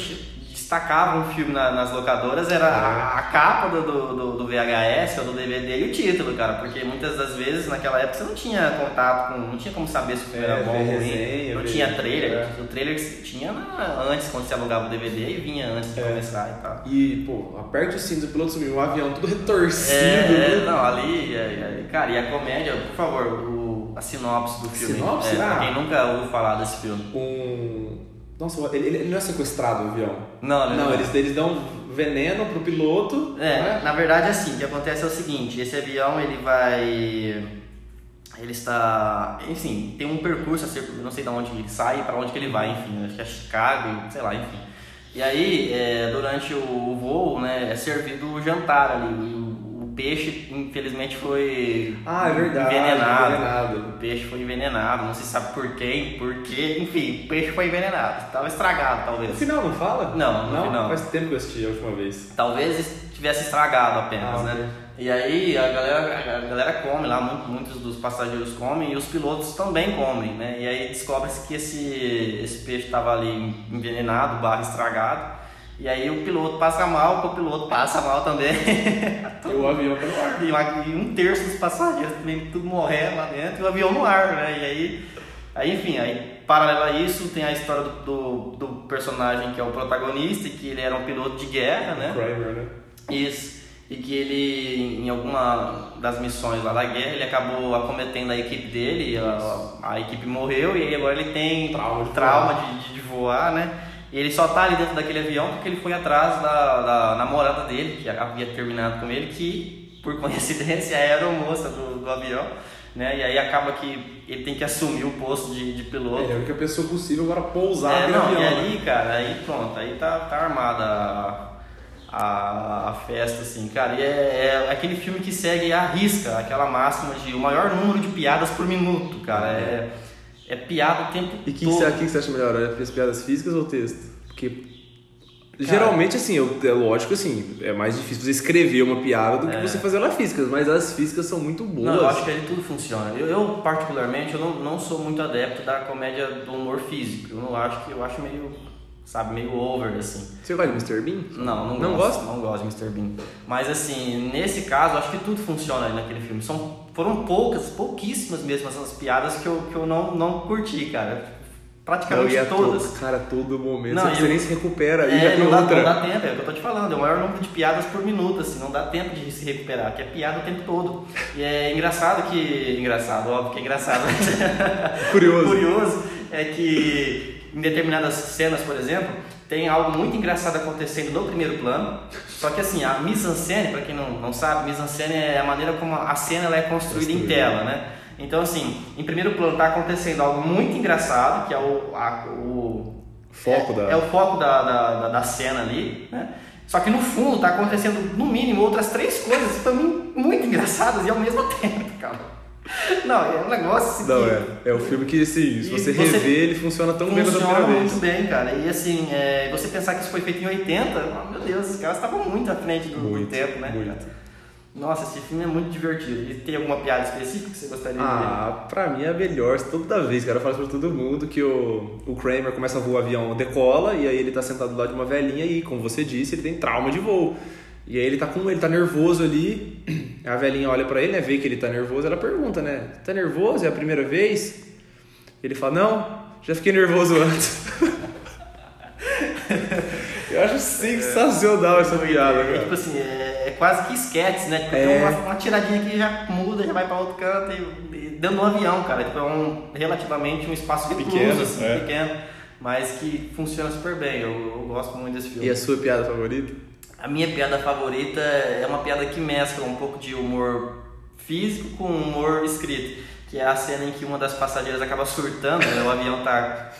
destacava um filme na- nas locadoras, era a, a capa do, do, do- VHS ou do DVD e o título, cara, porque muitas das vezes naquela época você não tinha contato com. não tinha como saber se o filme É, era bom ou ruim. não tinha trailer. é. O trailer tinha na- antes, quando você alugava o DVD e vinha antes de É. começar e tal. E, pô, aperte o cinto, o piloto sumiu, um avião tudo retorcido. É, é, né? não, ali, é, é, cara, e a comédia, por favor, o, a sinopse do filme. Sinopse? É, pra Ah. quem nunca ouviu falar desse filme. um. Nossa, ele, ele não é sequestrado o avião. Não, Não, eles, eles dão veneno pro piloto. É, né? na verdade, assim, o que acontece é o seguinte, esse avião, ele vai... Ele está... Enfim, tem um percurso, não sei de onde ele sai e pra onde que ele vai, enfim, acho que é Chicago, sei lá, enfim. E aí, é, durante o voo, né, é servido o jantar ali, peixe, infelizmente, foi Ah, é verdade. envenenado. envenenado. O peixe foi envenenado, não se sabe por quem, por quê, enfim, o peixe foi envenenado. Estava estragado, No talvez. final não fala? Não, no não final. Faz tempo que eu assisti a última vez. Talvez tivesse estragado apenas, Ah, né? ok. E aí a galera, a galera come lá, mu- muitos dos passageiros comem e os pilotos também comem, né? E aí descobre-se que esse, esse peixe estava ali envenenado, barra estragado. E aí o piloto passa mal, o copiloto passa mal também. E o avião tá no ar. E uma- e um terço dos passageiros também tudo morrendo lá dentro e o avião no ar, né? E aí, aí enfim, aí paralelo a isso tem a história do, do, do personagem que é o protagonista, que ele era um piloto de guerra, né? Kramer, né? Isso. E que ele, em alguma das missões lá da guerra, ele acabou acometendo a equipe dele, a, a equipe morreu e aí agora ele tem Trauma de trauma voar. de, de voar, né? E ele só tá ali dentro daquele avião porque ele foi atrás da, da namorada dele, que havia terminado com ele, que por coincidência era a aeromoça do, do avião, né? E aí acaba que ele tem que assumir o posto de, de piloto. Ele é a única pessoa possível agora pousar É, não, avião. e né? aí, cara, aí pronto, aí tá, tá armada a, a, a festa, assim, cara. E é, é aquele filme que segue a risca, aquela máxima de o maior número de piadas por minuto, cara. É, é piada o tempo E que todo. você, que você acha melhor? É as piadas físicas ou texto? Porque geralmente, assim, eu, é lógico, assim, é mais difícil você escrever uma piada do que É. você fazer ela físicas, mas as físicas são muito boas. Não, eu acho que ali tudo funciona. Eu, eu, particularmente, eu não, não sou muito adepto da comédia do humor físico. Eu não acho que eu acho meio, sabe, meio over, assim. Você gosta de Mr. Bean? Não, não, Não gosto. gosta? Não gosto de Mr. Bean. Mas assim, nesse caso, acho que tudo funciona ali naquele filme. São, foram poucas, pouquíssimas mesmo essas piadas que eu, que eu não, não curti, cara. Não, Praticamente e é todas. todo, cara, todo momento. Não, você eu- nem se recupera aí já É, tem não dá, outra. não dá tempo, é o que eu tô te falando, é o maior número de piadas por minuto, assim, não dá tempo de se recuperar, que é piada o tempo todo. E é engraçado que. Engraçado, óbvio que é engraçado, mas Curioso. curioso é que em determinadas cenas, por exemplo, tem algo muito engraçado acontecendo no primeiro plano. Só que assim, a mise-en-scène, para quem não, não sabe, mise-en-scène é a maneira como a cena ela é construída em tela, né? Então assim, em primeiro plano está acontecendo algo muito engraçado, que é o, a- o Foco é, da- é o foco da, da, da, cena ali, né? Só que no fundo tá acontecendo no mínimo outras três coisas também muito engraçadas e ao mesmo tempo, cara. Não, é um negócio assim Não, que- é. É o filme que, assim, se você, você- rever, ele funciona tão bem quanto a Funciona primeira muito vez. bem, cara. E assim, é, você pensar que isso foi feito em 80, oh, meu Deus, os caras estavam muito à frente do, do Muito, tempo, né? muito. Nossa, esse filme é muito divertido. E tem alguma piada específica que você gostaria de ver? Ah, pra mim é a melhor. Toda vez, cara, eu falo pra todo mundo que o, o Kramer começa a voar, o avião decola, e aí ele tá sentado do lado de uma velhinha e, como você disse, ele tem trauma de voo. E aí ele tá com ele tá nervoso ali, a velhinha olha pra ele, né, vê que ele tá nervoso, ela pergunta, né, tá nervoso? É a primeira vez? Ele fala, não, já fiquei nervoso antes. eu acho sensacional essa piada, É, cara. tipo assim, é, é quase que esquete, né? Tipo, É. tem uma, uma tiradinha que já muda, já vai pra outro canto e, e dentro do avião, cara. Tipo, é um, relativamente um espaço Pequeno, assim, é. pequeno, mas que funciona super bem. Eu, eu gosto muito desse filme. E a sua piada favorita? A minha piada favorita é uma piada que mescla um pouco de humor físico com humor escrito. Que é a cena em que uma das passageiras acaba surtando, né? o avião tá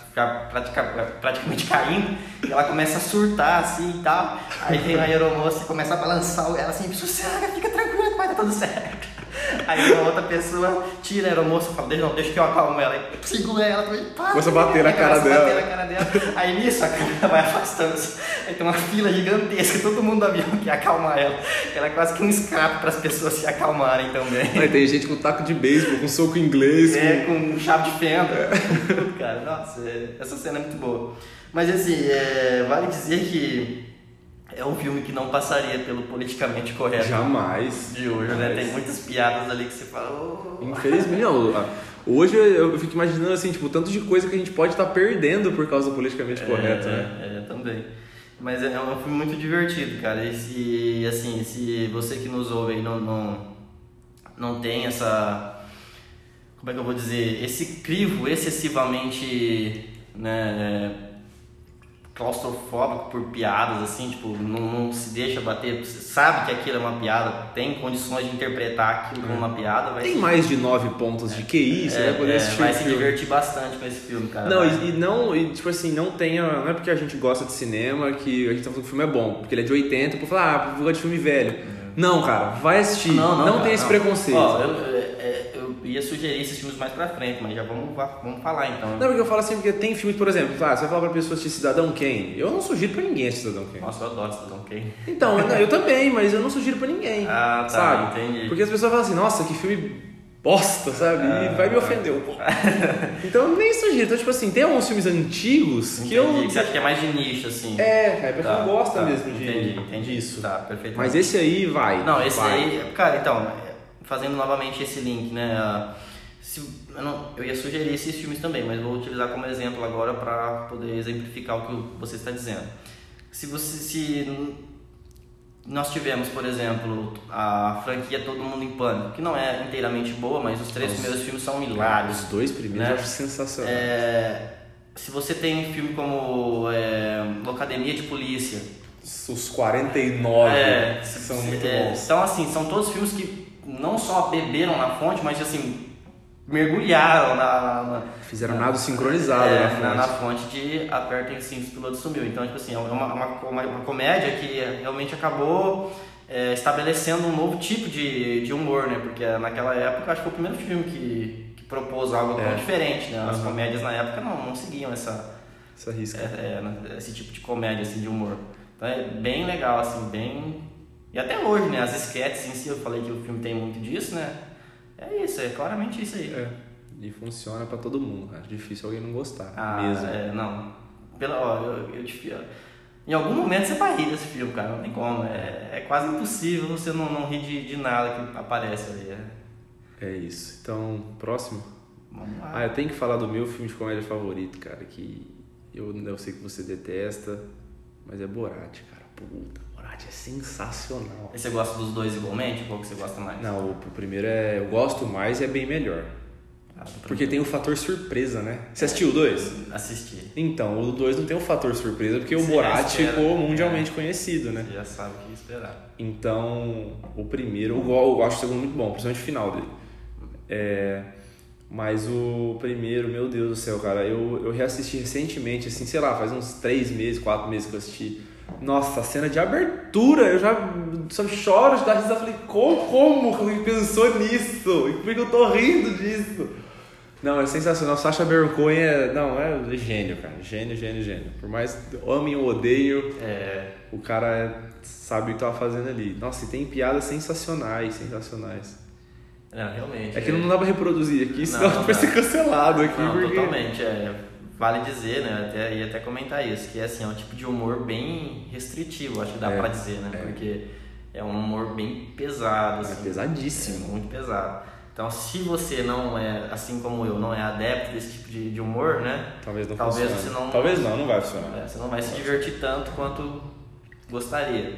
pratica- praticamente caindo, e ela começa a surtar assim e tal. Aí vem a aeromoça e começa a balançar ela assim, sossega, fica tranquila que vai dar tudo certo. Aí uma outra pessoa tira a aeromoça e fala, deixa, não, deixa que eu acalmo ela. Aí segura ela também, pá, Começa a bater na cara cara dela. Aí nisso a câmera vai afastando. Aí tem uma fila gigantesca, todo mundo do avião quer acalmar ela. Ela é quase que um escape para as pessoas se acalmarem também. Aí tem gente com taco de beisebol, com soco inglês. É, com chave de fenda. Tudo, cara. Nossa, é- essa cena é muito boa. Mas assim, é, vale dizer que é um filme que não passaria pelo politicamente correto Jamais. de hoje, né? Jamais. Tem muitas piadas ali que você fala. "Oh". Infelizmente, não. Hoje eu fico imaginando assim, tipo, o tanto de coisa que a gente pode estar perdendo por causa do politicamente correto, é, né? É, também. Mas é é um filme muito divertido, cara. E se, assim, se você que nos ouve aí não, não, não tem essa. Como é que eu vou dizer? Esse crivo excessivamente. Né, é, claustrofóbico por piadas, assim, tipo, não, não se deixa bater, sabe que aquilo é uma piada, tem condições de interpretar aquilo como uma piada, vai Tem se- mais de nove pontos de QI, você é, vai poder é, assistir vai se filme. divertir bastante com esse filme, cara. Não, e, e não, e, tipo assim, não tenha. Não é porque a gente gosta de cinema que a gente tá falando que o filme é bom, porque ele é de 80, por falar, ah, gosto de filme velho. Não, cara, vai assistir. Não, cara, tem esse não. preconceito. Ó, é, eu ia sugerir esses filmes mais pra frente, mas já vamos, vamos falar então. Não, porque eu falo assim, porque tem filmes, por exemplo, ah, você vai falar pra pessoa assistir Cidadão Kane. Eu não sugiro pra ninguém assistir Cidadão Kane. Nossa, eu adoro Cidadão Kane. Então, eu, eu também, mas eu não sugiro pra ninguém. Ah, tá, sabe? entendi. Porque as pessoas falam assim, nossa, que filme bosta, sabe? Ah. e vai me ofender um pouco. então eu nem sugiro. Então, tipo assim, tem alguns filmes antigos que Entendi, eu. que você acha que é mais de nicho, assim. É, a pessoa Tá, gosta tá, mesmo de, entendi, entendi. disso. Tá, perfeito. Mas esse aí vai. Não, esse vai. aí, cara, então, fazendo novamente esse link, né? se- eu, não- eu ia sugerir esses filmes também, mas vou utilizar como exemplo agora para poder exemplificar o que você está dizendo. Se você se nós tivemos, por exemplo, a franquia Todo Mundo em Pânico, que não é inteiramente boa, mas os três Os- primeiros filmes são Os hilários. dois primeiros né? eu acho sensacional. É, se você tem filme como é, Locademia de Polícia, Os 49 é, são muito é, bons. Então, assim, são todos filmes que não só beberam na fonte, mas, assim, mergulharam na... na Fizeram nada sincronizado é, na fonte. na fonte de apertem os cintos, o piloto sumiu. Então, tipo assim, é uma, uma, uma, uma comédia que realmente acabou é, estabelecendo um novo tipo de, de humor, né? Porque naquela época, acho que foi o primeiro filme que, que propôs algo tão É. diferente, né? As Aham. comédias na época não, não seguiam essa, Essa risca. é, é, esse tipo de comédia, assim, de humor. Então é bem legal, assim, bem... E até hoje, né, as sketches em si, eu falei que o filme tem muito disso, né? É isso, é claramente isso aí. É. E funciona pra todo mundo, cara. Difícil alguém não gostar. Ah, mesmo. é, não. Pela, ó, eu, eu te, em algum momento você vai rir desse filme, cara, não tem como. É, é quase impossível você não, não rir de, de nada que aparece ali. É. É isso. Então, próximo. Vamos lá. Ah, eu tenho que falar do meu filme de comédia favorito, cara, que eu, eu sei que você detesta, mas é Borat, cara. Puta, Borat é sensacional. E você gosta dos dois igualmente? Qual que você gosta mais? Não, o, o primeiro é. Eu gosto mais e é bem melhor. Ah, do Porque tem o fator surpresa, né? Você assistiu o dois? Assisti. Então, o 2 não tem o fator surpresa, porque o Você Borat já espera. ficou mundialmente conhecido, né? Você já sabe o que esperar. Então, o primeiro, eu, eu acho o segundo muito bom, principalmente o final dele. É, mas o primeiro, meu Deus do céu, cara, eu, eu reassisti recentemente, assim, sei lá, faz uns três meses, quatro meses que eu assisti. Nossa, a cena de abertura, eu já só choro de dar risada. Falei, como, como que alguém pensou nisso? E por que eu tô rindo disso? Não, é sensacional. Sacha Baron Cohen é, não, é gênio, cara. Gênio, gênio, gênio. Por mais amem ou odeio, É, o cara é- sabe o que tava fazendo ali. Nossa, e tem piadas sensacionais, sensacionais. é, realmente. É que não dá pra reproduzir aqui, senão não vai dá. ser cancelado aqui. Não, porque... totalmente. É, vale dizer, né? Até, ia até comentar isso, que assim, é um tipo de humor bem restritivo, acho que dá É, pra dizer, né? é. Porque é um humor bem pesado, É assim. pesadíssimo. É muito pesado. Então, se você não é, assim como eu, não é adepto desse tipo de, de humor, né? Talvez não Talvez funcione. você não- Talvez não, não vai funcionar. É, você não vai se divertir tanto quanto gostaria.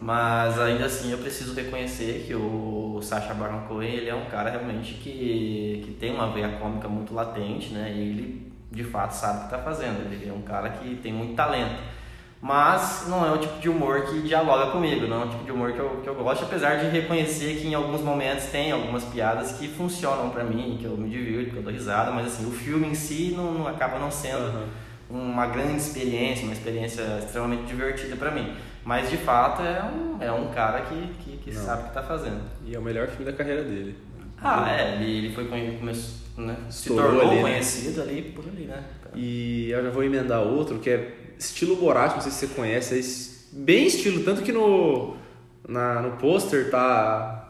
Mas ainda assim eu preciso reconhecer que o Sacha Baron Cohen ele é um cara realmente que, que tem uma veia cômica muito latente, né? E ele de fato sabe o que está fazendo. Ele é um cara que tem muito talento. Mas não é o tipo de humor que dialoga comigo, não é o tipo de humor que eu, que eu gosto, apesar de reconhecer que em alguns momentos tem algumas piadas que funcionam pra mim, que eu me divirto, que eu dou risada, mas assim, o filme em si não, não acaba não sendo Aham. uma grande experiência, uma experiência extremamente divertida pra mim. Mas de fato é um, é um cara que, que, que sabe o que tá fazendo. E é o melhor filme da carreira dele. Ah, é, ele, ele foi começou, né, se tornou ali, né? conhecido ali por ali, né? E eu já vou emendar outro que é estilo Borat, não sei se você conhece, é bem estilo, tanto que no, na, no pôster tá.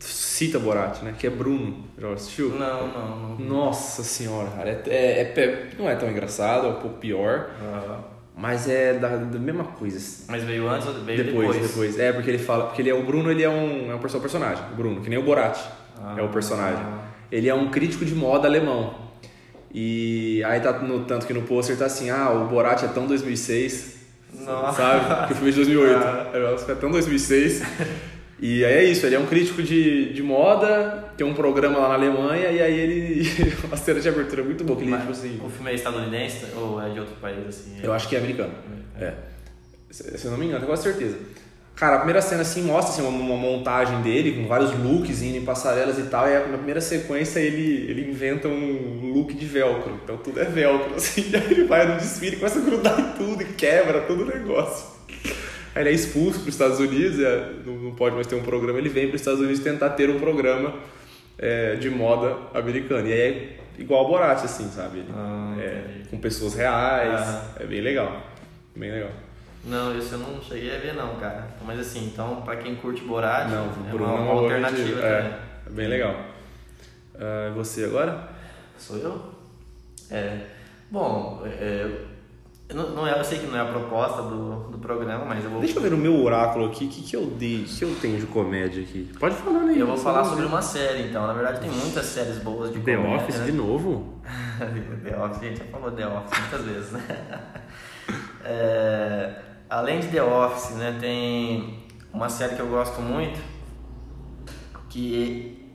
Cita Borat, né? Que é Bruno. Já assistiu? Não, não, não. Nossa senhora, cara. É, é- é não é tão engraçado, é um pouco pior, Ah, mas é da, da mesma coisa. mas veio antes ou veio Depois, depois? depois, É, porque ele fala. Porque ele é o Bruno, ele é um, é um perso- personagem. O Bruno, que nem o Borat. Ah. é o personagem. Ele é um crítico de moda alemão. E aí tá no tanto que no pôster tá assim, ah, o Borat é tão 2006. Nossa. Sabe? Que o filme é de 2008. Ah. Eu, É tão 2006. E aí é isso, ele é um crítico de, de moda, tem um programa lá na Alemanha e aí ele. a cena de abertura é muito boa, que ele, tipo assim. O filme é estadunidense ou é de outro país, assim? Eu acho que é americano. É. Se se eu não me engano, tenho quase certeza. Cara, a primeira cena assim mostra assim, uma, uma montagem dele com vários looks indo em passarelas e tal. E na primeira sequência ele, ele inventa um look de velcro. Então tudo é velcro, assim. E aí ele vai no desfile e começa a grudar em tudo e quebra todo o negócio. Aí ele é expulso para os Estados Unidos, é, não, não pode mais ter um programa. Ele vem para os Estados Unidos tentar ter um programa é, de moda americana. E aí é igual ao Borat, assim, sabe? Ele- Ah, é, com pessoas reais. Ah. É bem legal. Bem legal. Não, isso eu não cheguei a ver não, cara. Mas assim, então pra quem curte Borat, Não, é Bruno uma, é uma uma alternativa é, também. é bem legal. E você agora? Sou eu? É. Bom, é, eu não, não é, eu sei que não é a proposta do, do programa, mas eu vou, Deixa eu ver no meu oráculo aqui, o que, que eu dei, o que eu tenho de comédia aqui. Pode falar aí. eu vou falar sobre ver. uma série, então. Na verdade, tem muitas séries boas de The comédia, Office né? de novo? The Office, gente, já falou The Office muitas vezes, né? É, além de The Office, né, tem uma série que eu gosto muito, que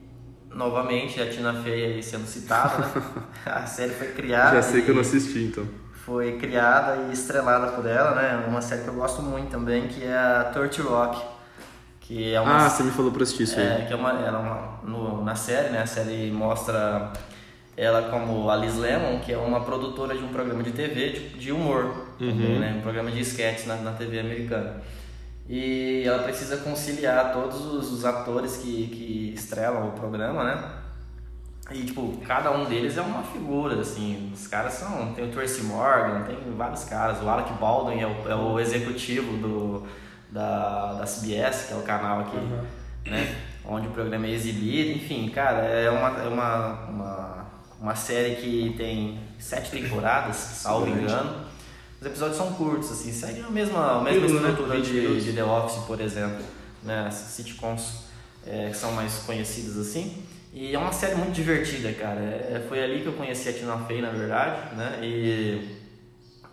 novamente a Tina Fey aí sendo citada, né? A série foi criada. Já sei que eu não assisti, então. foi criada e estrelada por ela, né? Uma série que eu gosto muito também, que é a Torture Rock, que é uma Ah, você me falou pra assistir isso aí. é, que é uma, ela é uma no, na série, né? A série mostra ela como a Liz Lemon, que é uma produtora de um programa de TV de, de humor, também, né? Um programa de sketches na, na TV americana. E ela precisa conciliar todos os, os atores que, que estrelam o programa, né? E, tipo, cada um deles é uma figura, assim. Os caras são... Tem o Tracy Morgan, tem vários caras. O Alec Baldwin é o, é o executivo do, da, da CBS, que é o canal aqui, né? Onde o programa é exibido. Enfim, cara, é uma, é uma, uma, uma série que tem sete temporadas, salvo engano. Os episódios são curtos, assim. Segue a mesma, a mesma estrutura 20 de, de The Office, por exemplo. Né? As sitcoms é, que são mais conhecidas assim. E é uma série muito divertida, cara. É, foi ali que eu conheci a Tina Fey, na verdade, né? E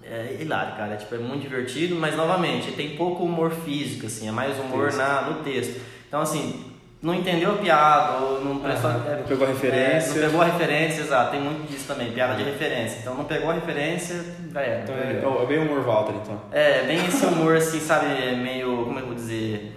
é hilário, cara. É, tipo, é muito divertido, mas novamente, tem pouco humor físico, assim, é mais humor na, no texto. Então, assim, não entendeu a piada, ou não prestou. Aham, é, pegou a referência. é, não pegou a referência, exato. Tem muito disso também, piada de referência. Então, não pegou a referência, já era. Então perdeu. é, é bem humor Walter, então. É, bem esse humor assim, sabe, meio, como eu vou dizer,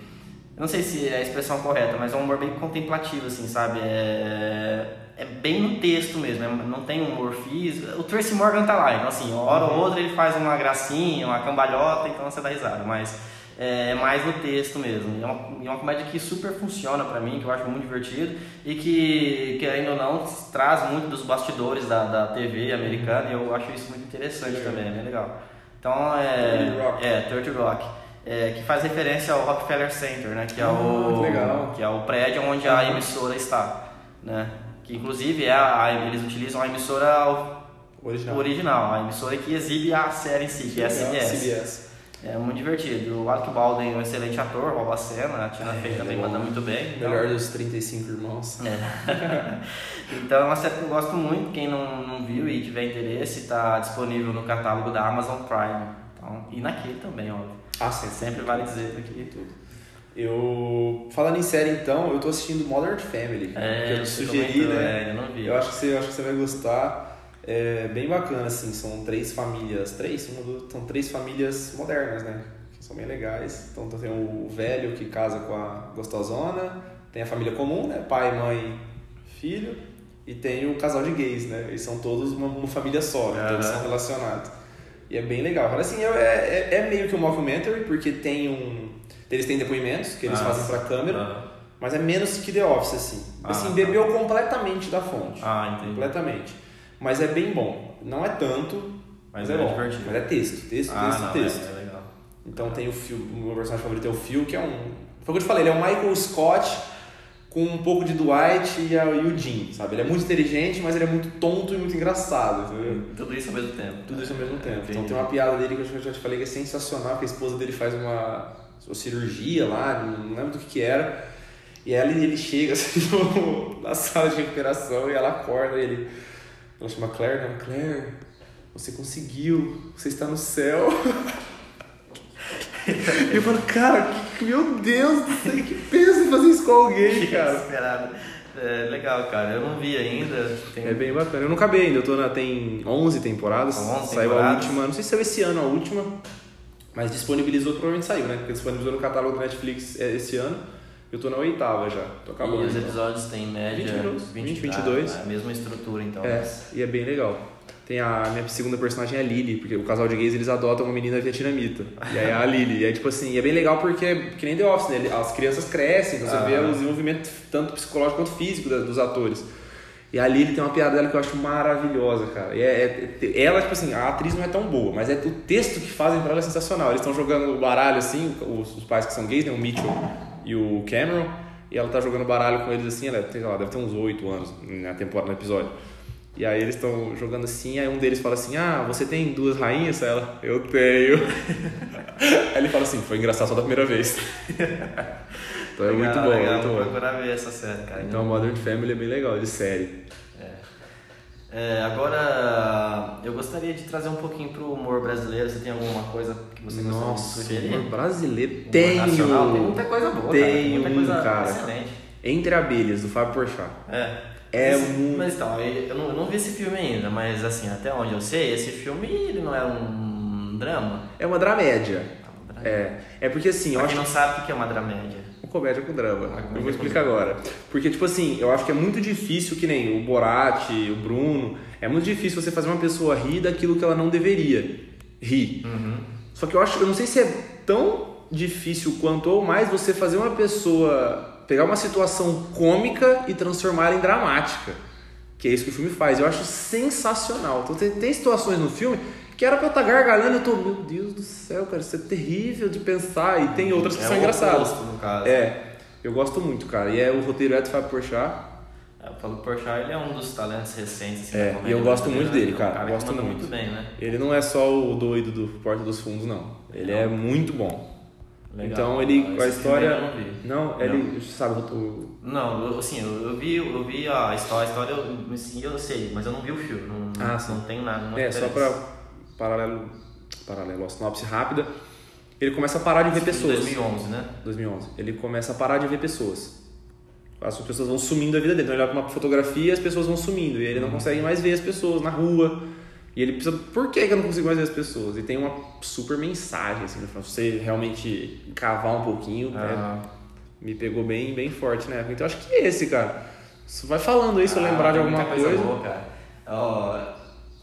eu não sei se é a expressão correta, mas é um humor bem contemplativo, assim, sabe, é, é bem no texto mesmo, é- não tem humor físico, o Tracy Morgan tá lá, então assim, uma hora ou outra ele faz uma gracinha, uma cambalhota, então você dá risada, mas é mais no texto mesmo, é uma, é uma comédia que super funciona pra mim, que eu acho muito divertido, e que, querendo ou não, traz muito dos bastidores da, da TV americana, e eu acho isso muito interessante Legal. também, é bem legal. Então é. Thirty Rock. É, Thirty Rock. É, que faz referência ao Rockefeller Center, né? Que é Ah, o. legal. Que é o prédio onde a emissora está. Né? Que inclusive é a, a- eles utilizam a emissora Original. original, a emissora que exibe a série em si, que é a CBS. CBS. É muito divertido. O Alec Baldwin é um excelente ator, rouba a cena, a Tina Fey também manda muito bem. então- Melhor dos 35 irmãos. É. então é uma série que eu gosto muito. Quem não, não viu e tiver interesse, está disponível no catálogo da Amazon Prime. Então, e naquele também, óbvio. Ah, sim, Sempre vale dizer aqui. tudo. Eu. Falando em série então, eu tô assistindo Modern Family. É, que eu te sugeri, comentou, né? é, eu não vi. Eu acho que você, eu acho que você vai gostar. É bem bacana, assim, são três famílias. Três? Uma, duas, são três famílias modernas, né? Que são bem legais. Então tem o velho que casa com a gostosona, tem a família comum, né? Pai, mãe, filho, e tem o casal de gays, né? Eles são todos uma, uma família só, né? todos Aham. são relacionados. E é bem legal. Assim, é, é, é meio que um mockumentary, porque tem um. Eles têm depoimentos que eles Ah, fazem pra câmera, Ah, mas é menos que The Office, assim. Ah, assim, tá. bebeu completamente da fonte. ah, entendi. Completamente. Mas é bem bom. Não é tanto, mas, Mas é, é bom. divertido. Mas é texto, texto, Ah, texto, não, texto. É, é legal. Então tem o Phil, o meu personagem favorito é o Phil, que é um. Foi o que eu te falei, ele é o Michael Scott com um pouco de Dwight e, a, e o Jim, sabe? Ele é muito inteligente, mas ele é muito tonto e muito engraçado, entendeu? Tudo isso ao mesmo tempo. Tudo isso ao mesmo tempo. Então Entendi. tem uma piada dele que eu já te falei que é sensacional, que a esposa dele faz uma, uma cirurgia lá, não lembro do que que era. E ela, ele chega assim na sala de recuperação e ela acorda e ele. Ela chama Claire, né? Claire, você conseguiu, você está no céu. Eu falo, cara, que- meu Deus do céu, que pensa em fazer isso com alguém, cara. É legal, cara. Eu não vi ainda. Tem... É bem bacana. Eu não acabei ainda, eu tô na. Tem 11 temporadas. 11 saiu a temporadas. última, não sei se saiu esse ano a última, mas disponibilizou, provavelmente saiu, né? Porque disponibilizou no catálogo do Netflix é, esse ano. Eu tô na oitava já, tô acabando. E os então. episódios têm média 20 minutos, 20, 22. Ah, a mesma estrutura, então. É, mas- e é bem legal. Tem a minha segunda personagem é a Lily, porque o casal de gays eles adotam uma menina vietnamita. E aí é a Lily. E é tipo assim, é bem legal porque é que nem The Office, né? As crianças crescem, então você Ah. vê o desenvolvimento tanto psicológico quanto físico dos atores. E a Lily tem uma piada dela que eu acho maravilhosa, cara. E é, é- ela, tipo assim, a atriz não é tão boa, mas é o texto que fazem pra ela é sensacional. Eles estão jogando baralho assim, os, os pais que são gays, né? O Mitchell e o Cameron. E ela tá jogando baralho com eles assim, ela tem, sei lá, deve ter uns 8 anos na temporada, no episódio. E aí eles estão jogando assim, aí um deles fala assim, ah, você tem duas rainhas? Ela, eu tenho. aí ele fala assim, foi engraçado só da primeira vez. então é muito Legal, bom, legal, muito bom. procurar ver essa série, cara. Então Modern Family é bem legal, de série. É, agora, eu gostaria de trazer um pouquinho pro humor brasileiro. Você tem alguma coisa que você gostaria de Nossa, sugerir? humor brasileiro. Humor Tenho! nacional, Tem muita coisa boa, cara. Tem Tenho muita coisa cara. excelente. Entre Abelhas, do Fábio Porchat. É. É Mas- um- Mas então, eu não, eu não vi esse filme ainda, mas assim, até onde eu sei, esse filme ele não é um drama. É uma dramédia. É um drama. É, é porque assim, eu Pra acho quem não sabe o que é uma dramédia. Comédia com drama. Comédia Eu vou explicar agora. Porque, tipo assim, eu acho que é muito difícil, que nem o Borat, o Bruno, é muito difícil você fazer uma pessoa rir daquilo que ela não deveria rir. Só que eu acho, eu não sei se é tão difícil quanto ou mais você fazer uma pessoa pegar uma situação cômica e transformá-la em dramática. Que é isso que o filme faz. Eu acho sensacional. Então tem, tem situações no filme que era pra eu estar gargalhando, eu tô, meu Deus do céu, cara, isso é terrível de pensar. E tem outras que é são engraçadas. oposto, no caso. É, eu gosto muito, cara. E é o roteiro é do Fábio Porchat. É, O Paulo Porchat ele é um dos talentos recentes. Assim, É, e eu gosto muito dele, né? cara, É um cara gosto muito. muito bem, né? Ele não é só o doido do Porta dos Fundos, não. Ele é muito bom. Legal. Então ele, Esse a história. não. Não, ele. Sabe, o. Não, eu, assim, eu, eu vi, eu vi a história, a história eu, eu sei, mas eu não vi o filme. Não, Ah, não, sim. não tenho nada. não É, só interesse. Paralelo. Paralelo, a sinopse rápida. Ele começa a parar de ver pessoas. 2011, né? 2011. Ele começa a parar de ver pessoas. As pessoas vão sumindo da vida dele. Então ele olha pra uma fotografia e as pessoas vão sumindo. E ele não consegue mais ver as pessoas na rua. E ele precisa, por que eu não consigo mais ver as pessoas? E tem uma super mensagem, assim, pra você realmente cavar um pouquinho. né? Me pegou bem, bem forte na época. Então acho que é esse, cara. Você vai falando aí se eu ah, lembrar de alguma muita coisa. boa, cara. Ó,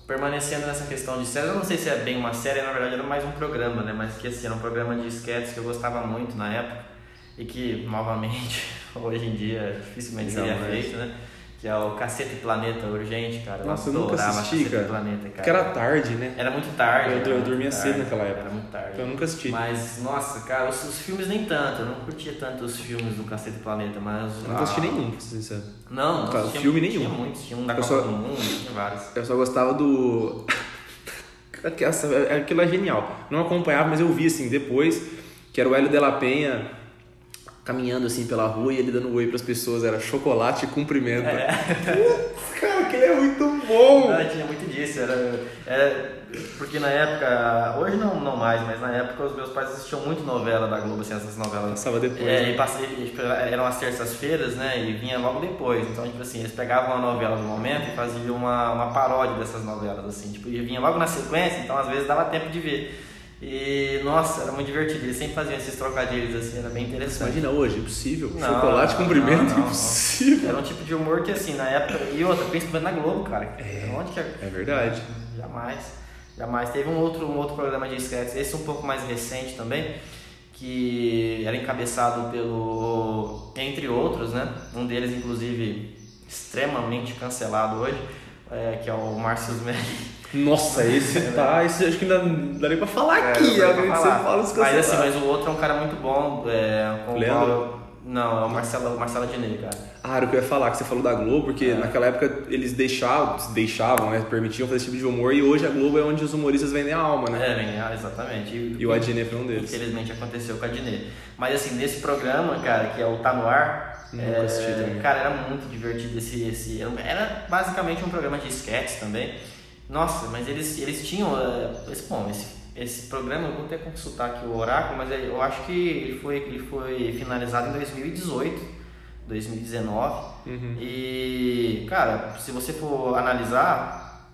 permanecendo nessa questão de série, eu não sei se é bem uma série, na verdade era mais um programa, né? Mas que assim, era um programa de sketches que eu gostava muito na época e que, novamente, hoje em dia dificilmente seria feito, né? Que é o Cacete Planeta Urgente, cara. Nossa, eu nunca assisti, cara. Planeta, cara. Porque era tarde, né? Era muito tarde. Eu- eu dormia tarde, cedo naquela época. Era muito tarde. Então eu nunca assisti. Mas, nossa, cara, os, os filmes nem tanto. Eu não curtia tanto os filmes do Cacete Planeta, mas. Eu nunca assisti ah, nenhum, pra ser sincero. Não, não Cara, tinha, filme tinha nenhum. muitos. Tinha um da Eu Copa só- do Mundo, tinha vários. Eu só gostava do. aquilo é genial. Não acompanhava, mas eu vi assim depois, que era o Hélio de la Penha caminhando assim pela rua e ele dando oi para as pessoas, era chocolate e cumprimento. É. Putz, cara, aquele é muito bom! Não, tinha muito disso, era, era porque na época, hoje não, não mais, mas na época os meus pais assistiam muito novela da Globo, assim, essas novelas. Passava depois. É, né? e passei, tipo, eram as terças-feiras, né? E vinha logo depois. Então, tipo assim, eles pegavam a novela do momento e faziam uma, uma paródia dessas novelas, assim, tipo, e vinha logo na sequência, então às vezes dava tempo de ver. E nossa, era muito divertido. Eles sempre faziam esses trocadilhos assim, era bem interessante. Imagina hoje, impossível. Não, Chocolate cumprimento, não, não, impossível. Era um tipo de humor que assim, na época. E outra, principalmente na Globo, cara. É, onde que é? é verdade. Jamais. Jamais. Teve um outro, um outro programa de sketches, esse um pouco mais recente também, que era encabeçado pelo. Entre outros, né? Um deles, inclusive, extremamente cancelado hoje, é, que é o Márcio Smelly. Nossa, esse tá. Esse acho que ainda daria pra falar é, aqui. Pra falar. Você fala os mas assim, mas o outro é um cara muito bom. É, com Leandro? Não, é o Marcelo, o Marcelo Adnet, cara. Ah, era o que eu ia falar, que você falou da Globo, porque é. naquela época eles deixavam, deixavam, né? Permitiam fazer esse tipo de humor e hoje a Globo é onde os humoristas vendem a alma, né? É, vendem a exatamente. E, e o Adnet foi um deles. Infelizmente aconteceu com o Adnet. Mas assim, nesse programa, cara, que é o Tá No Ar, é, assisti cara, era muito divertido esse, esse. Era basicamente um programa de sketches também. Nossa, mas eles, eles tinham. Uh, esse, bom, esse esse programa, eu vou até consultar aqui o oráculo, mas eu acho que ele foi, ele foi finalizado em 2018, 2019. Uhum. E, cara, se você for analisar,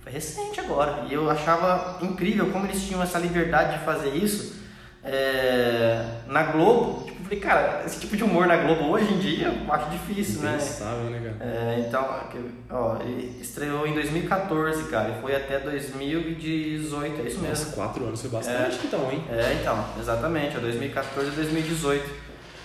foi recente agora. E eu achava incrível como eles tinham essa liberdade de fazer isso é, na Globo. Falei, cara, esse tipo de humor na Globo hoje em dia eu acho difícil, né? né, cara? É, então, ó, ele estreou em 2014, cara, e foi até 2018, é isso mesmo. Nossa, quatro anos foi bastante, é, então, hein? É, então, exatamente, é 2014 e 2018.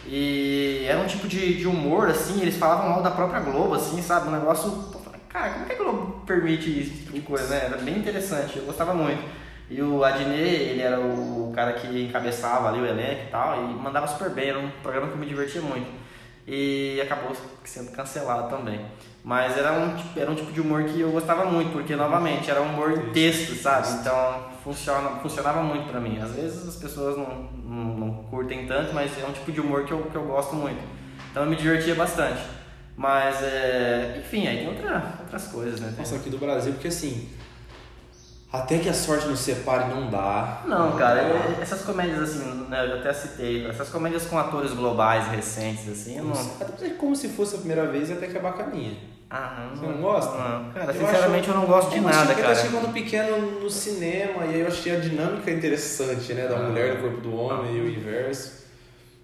E era um tipo de, de humor, assim, eles falavam mal da própria Globo, assim, sabe? Um negócio. Cara, como é que a Globo permite esse tipo de coisa, né? Era bem interessante, eu gostava muito. E o Adnet, ele era o cara que encabeçava ali o elenco e tal, e mandava super bem, era um programa que eu me divertia muito. E acabou sendo cancelado também. Mas era um, era um tipo de humor que eu gostava muito, porque novamente era um humor em texto, sabe? Então funciona, funcionava muito pra mim. Às vezes as pessoas não, não, não, curtem tanto, mas é um tipo de humor que eu, que eu gosto muito. Então eu me divertia bastante. Mas, é, enfim, aí tem outra, outras coisas, né? Nossa, aqui do Brasil, porque assim, até que a sorte nos separe não dá. Não, cara, é, essas comédias assim, né, eu até citei, essas comédias com atores globais recentes, assim, eu não. Até como se fosse a primeira vez até que é bacaninha. Ah, não, Você não gosta? Não. Cara, eu sinceramente acho... eu não gosto de nada, cara. Eu assisti quando pequeno no cinema e aí eu achei a dinâmica interessante, né? Da ah, mulher no corpo do homem ah. e o inverso.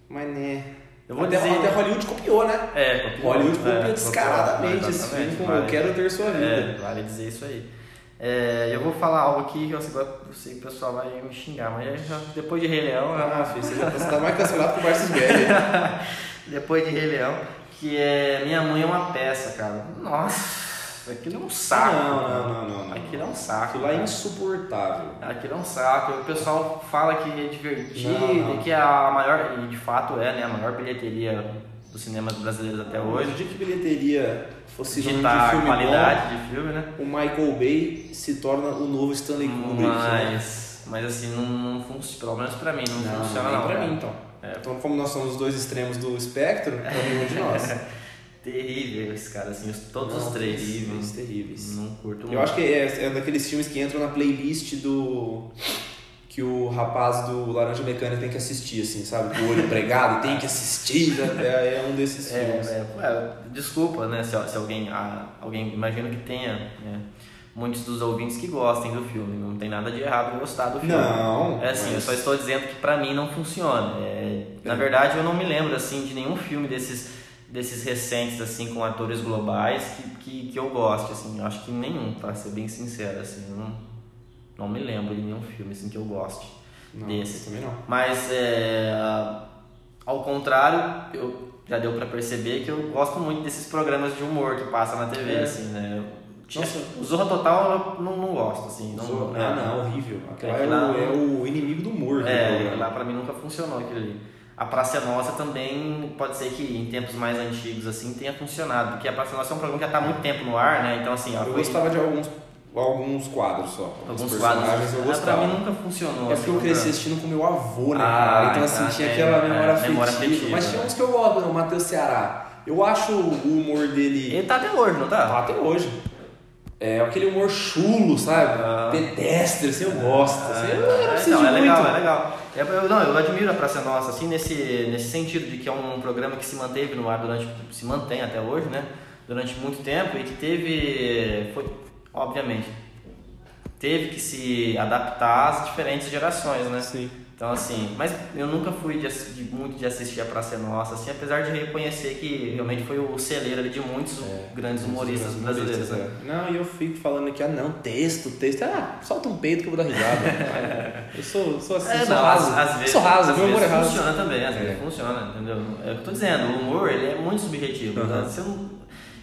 Mas né. Eu vou até, dizer... até Hollywood copiou, né? É, copiou. Hollywood copiou é, descaradamente esse filme como. Eu Quero Ter Sua Vida. É, vale dizer isso aí. É, eu vou falar algo aqui que eu sei, eu sei que o pessoal vai me xingar, mas já, depois de Rei Leão. Ah, filho, você tá mais cancelado que o Barça Velho. depois de Rei Leão, que é Minha Mãe é uma peça, cara. Nossa, aquilo é um saco. Não, não, não, não, não. Aquilo é um saco. Aquilo é insuportável. Aquilo é um saco. O pessoal fala que é divertido, não, não. que é a maior, e de fato é, né, a maior bilheteria dos cinemas brasileiros até hoje. O dia que bilheteria fosse de filme qualidade bom, de filme, né? O Michael Bay se torna o novo Stanley Kubrick. Mas, mas assim, não, não funciona, pelo menos pra mim, não, não funciona não. Pra mim, então. É. Então, como nós somos os dois extremos do espectro, é nenhum de nós. Terríveis, cara, assim, todos não, os três. Terríveis, terríveis. Não curto Eu muito. acho que é, é daqueles filmes que entram na playlist do que o rapaz do Laranja Mecânica tem que assistir, assim, sabe? Com o olho pregado, tem que assistir, é, é um desses é, filmes. É, é, desculpa, né, se, se alguém, ah, alguém, imagino que tenha né, muitos dos ouvintes que gostem do filme, não tem nada de errado em gostar do filme. Não. É assim, mas... eu só estou dizendo que pra mim não funciona. É, na verdade, eu não me lembro, assim, de nenhum filme desses desses recentes assim com atores globais que, que, que eu gosto assim eu acho que nenhum para ser bem sincero assim não não me lembro de nenhum filme assim que eu goste não, desse. Também não. Mas é, ao contrário, eu já deu para perceber que eu gosto muito desses programas de humor que passa na TV, é. assim, né? Nossa, o Zorra Total eu não, não gosto, assim. Não, Zorra, ah, não, horrível. Aquela é, é, o, é o inimigo do humor. É, lá pra mim nunca funcionou aquilo ali. A Praça é Nossa também pode ser que em tempos mais antigos assim tenha funcionado, porque a Praça é Nossa é um programa que já está há muito tempo no ar, né? Então assim, eu foi... gostava de alguns alguns quadros só. Alguns Os quadros. personagens eu Ah, pra mim nunca funcionou. É porque eu assim, cresci assistindo com meu avô, né, Ah, cara? Então, assim, tá, tinha é, aquela é, memória afetiva. memória afetiva, Mas tinha uns que eu gosto, né? O Matheus Ceará. Eu acho o humor dele. Ele tá até hoje, não tá? Tá até hoje. É aquele humor chulo, sabe? Ah. Pedestre, assim, eu gosto. Assim, eu, eu não É, preciso não, é muito. legal, é legal. É, eu, não, eu admiro a Praça Nossa, assim, nesse, nesse sentido de que é um programa que se manteve no ar durante, se mantém até hoje, né? Durante muito tempo e que teve, foi, obviamente, teve que se adaptar às diferentes gerações, né? Sim. Então, assim, mas eu nunca fui de, de muito de assistir a Praça é Nossa, assim, apesar de reconhecer que realmente foi o celeiro ali de muitos grandes humoristas brasileiros, né? é. Não, e eu fico falando aqui, ah, não, texto, texto. Ah, solta um peito que eu vou dar risada. eu sou, sou assim, É, sou não, raso. às, às vezes, sou raso, às meu humor é raso. funciona também, às É. vezes funciona, entendeu? É o que eu tô dizendo, o humor ele é muito subjetivo. Né? Você não-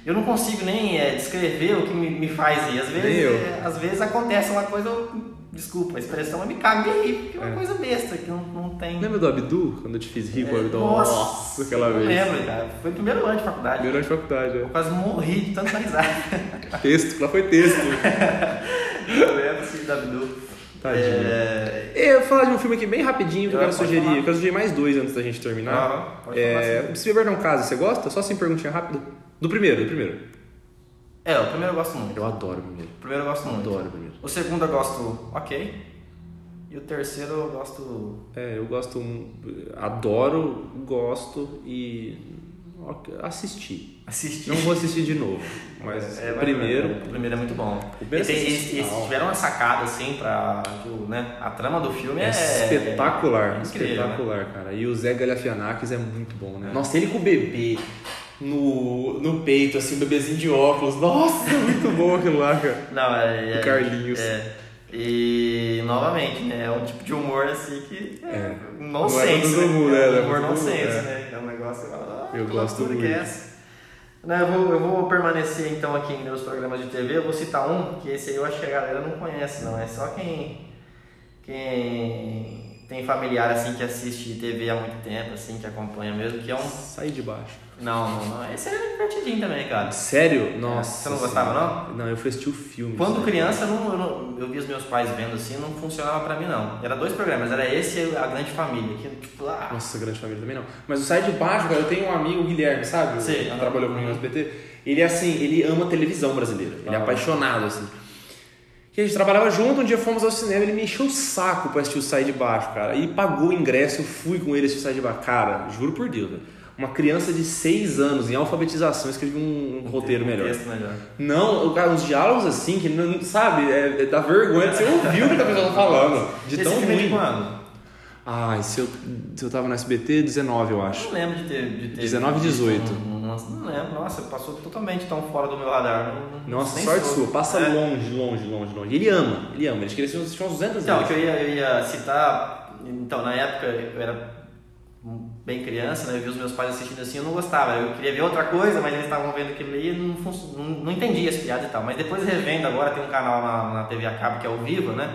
eu não consigo nem é, descrever o que me, me faz rir. Às vezes, eu. é, às vezes acontece uma coisa, eu- desculpa a expressão, mas me cago de rir, porque é uma É. coisa besta, que não, não tem. Lembra do Abdu, quando eu te fiz rir com o É, Abdu? nossa, aquela eu vez. lembro, cara. Foi o primeiro ano de faculdade. Primeiro ano de faculdade, Eu quase morri de tanta risada. é. Texto, lá foi texto. eu lembro assim, da Abdu. Tadinho. É... Eu vou falar de um filme aqui bem rapidinho que eu Ah, quero sugerir. falar. Eu quero sugerir mais dois antes da gente terminar. Aham, pode falar é, Se beber não casa, você gosta? Só assim perguntinha rápida. Do primeiro, do primeiro. É, o primeiro eu gosto muito. Eu adoro o primeiro. O primeiro eu gosto muito. Adoro o primeiro. O segundo eu gosto ok. E o terceiro eu gosto. É, eu gosto, adoro, gosto e assisti. Assistir. Não vou assistir de novo, mas É, o primeiro, O primeiro é muito bom. O primeiro e tem, é eles, eles tiveram uma sacada assim pra. Né, a trama do filme é. é espetacular, é incrível, né? espetacular, cara. E o Zé Galifianakis é muito bom, né? Nossa, ele com o bebê no, no peito, assim, o bebezinho de óculos. Nossa, é muito bom aquilo lá, cara. Não, é. é O Carlinhos. É. E novamente, né? É um tipo de humor assim que. É, É. nonsense. Não é todo né? é né? um é humor mundo, nonsense, é. né? É um negócio ah, Eu gosto loucura que muito. é essa? Não, eu, vou, eu vou permanecer então aqui em meus programas de TV. Eu vou citar um, que esse aí eu acho que a galera não conhece, não. É só quem, quem tem familiar assim que assiste TV há muito tempo, assim, que acompanha mesmo, que é um. Sai de baixo. Não, não, não. Esse é divertidinho também, cara. Sério? Nossa. Você não gostava, Senhora. Não, eu fui assistir o filme. Quando sabe? criança, eu, não, eu, não- eu vi os meus pais vendo assim, não funcionava pra mim, não. Era dois programas, era esse e a Grande Família. Que, tipo, ah, Nossa, grande família também não. Mas o Sai de Baixo, cara, eu tenho um amigo, o Guilherme, sabe? Sim. Que trabalhou comigo no SBT. Ele é assim, ele ama televisão brasileira. Ele é Ah. apaixonado, assim. Que a gente trabalhava junto, um dia fomos ao cinema, ele me encheu o saco pra assistir o Sai de Baixo, cara. E pagou o ingresso, eu fui com ele assistir o Sai de Baixo. Cara, juro por Deus, velho. Uma criança de 6 anos, em alfabetização, escreveu um, um roteiro um melhor. melhor. Não, cara, uns diálogos assim, que não, sabe, é, é dá vergonha de você ouvir o que a pessoa tá falando. De Esse tão é ruim. quando? Ai, se eu, se eu tava no SBT, 19, eu Eu acho. não lembro de ter. De ter 19 e visto 18. Nossa, não lembro. Nossa, passou totalmente tão fora do meu radar. Não, não- Nossa, sorte sua. Passa É. longe, longe, longe, longe. Ele ama, ele ama. Ele queria assistir uns 200 Então, o vezes. que eu ia, eu ia citar, então na época eu era bem criança, né? Eu vi os meus pais assistindo assim, eu não gostava. Eu queria ver outra coisa, mas eles estavam vendo aquilo ali e não, não, não entendia as piadas e tal. Mas depois revendo agora, tem um canal na, na TV a cabo que é o Viva, né?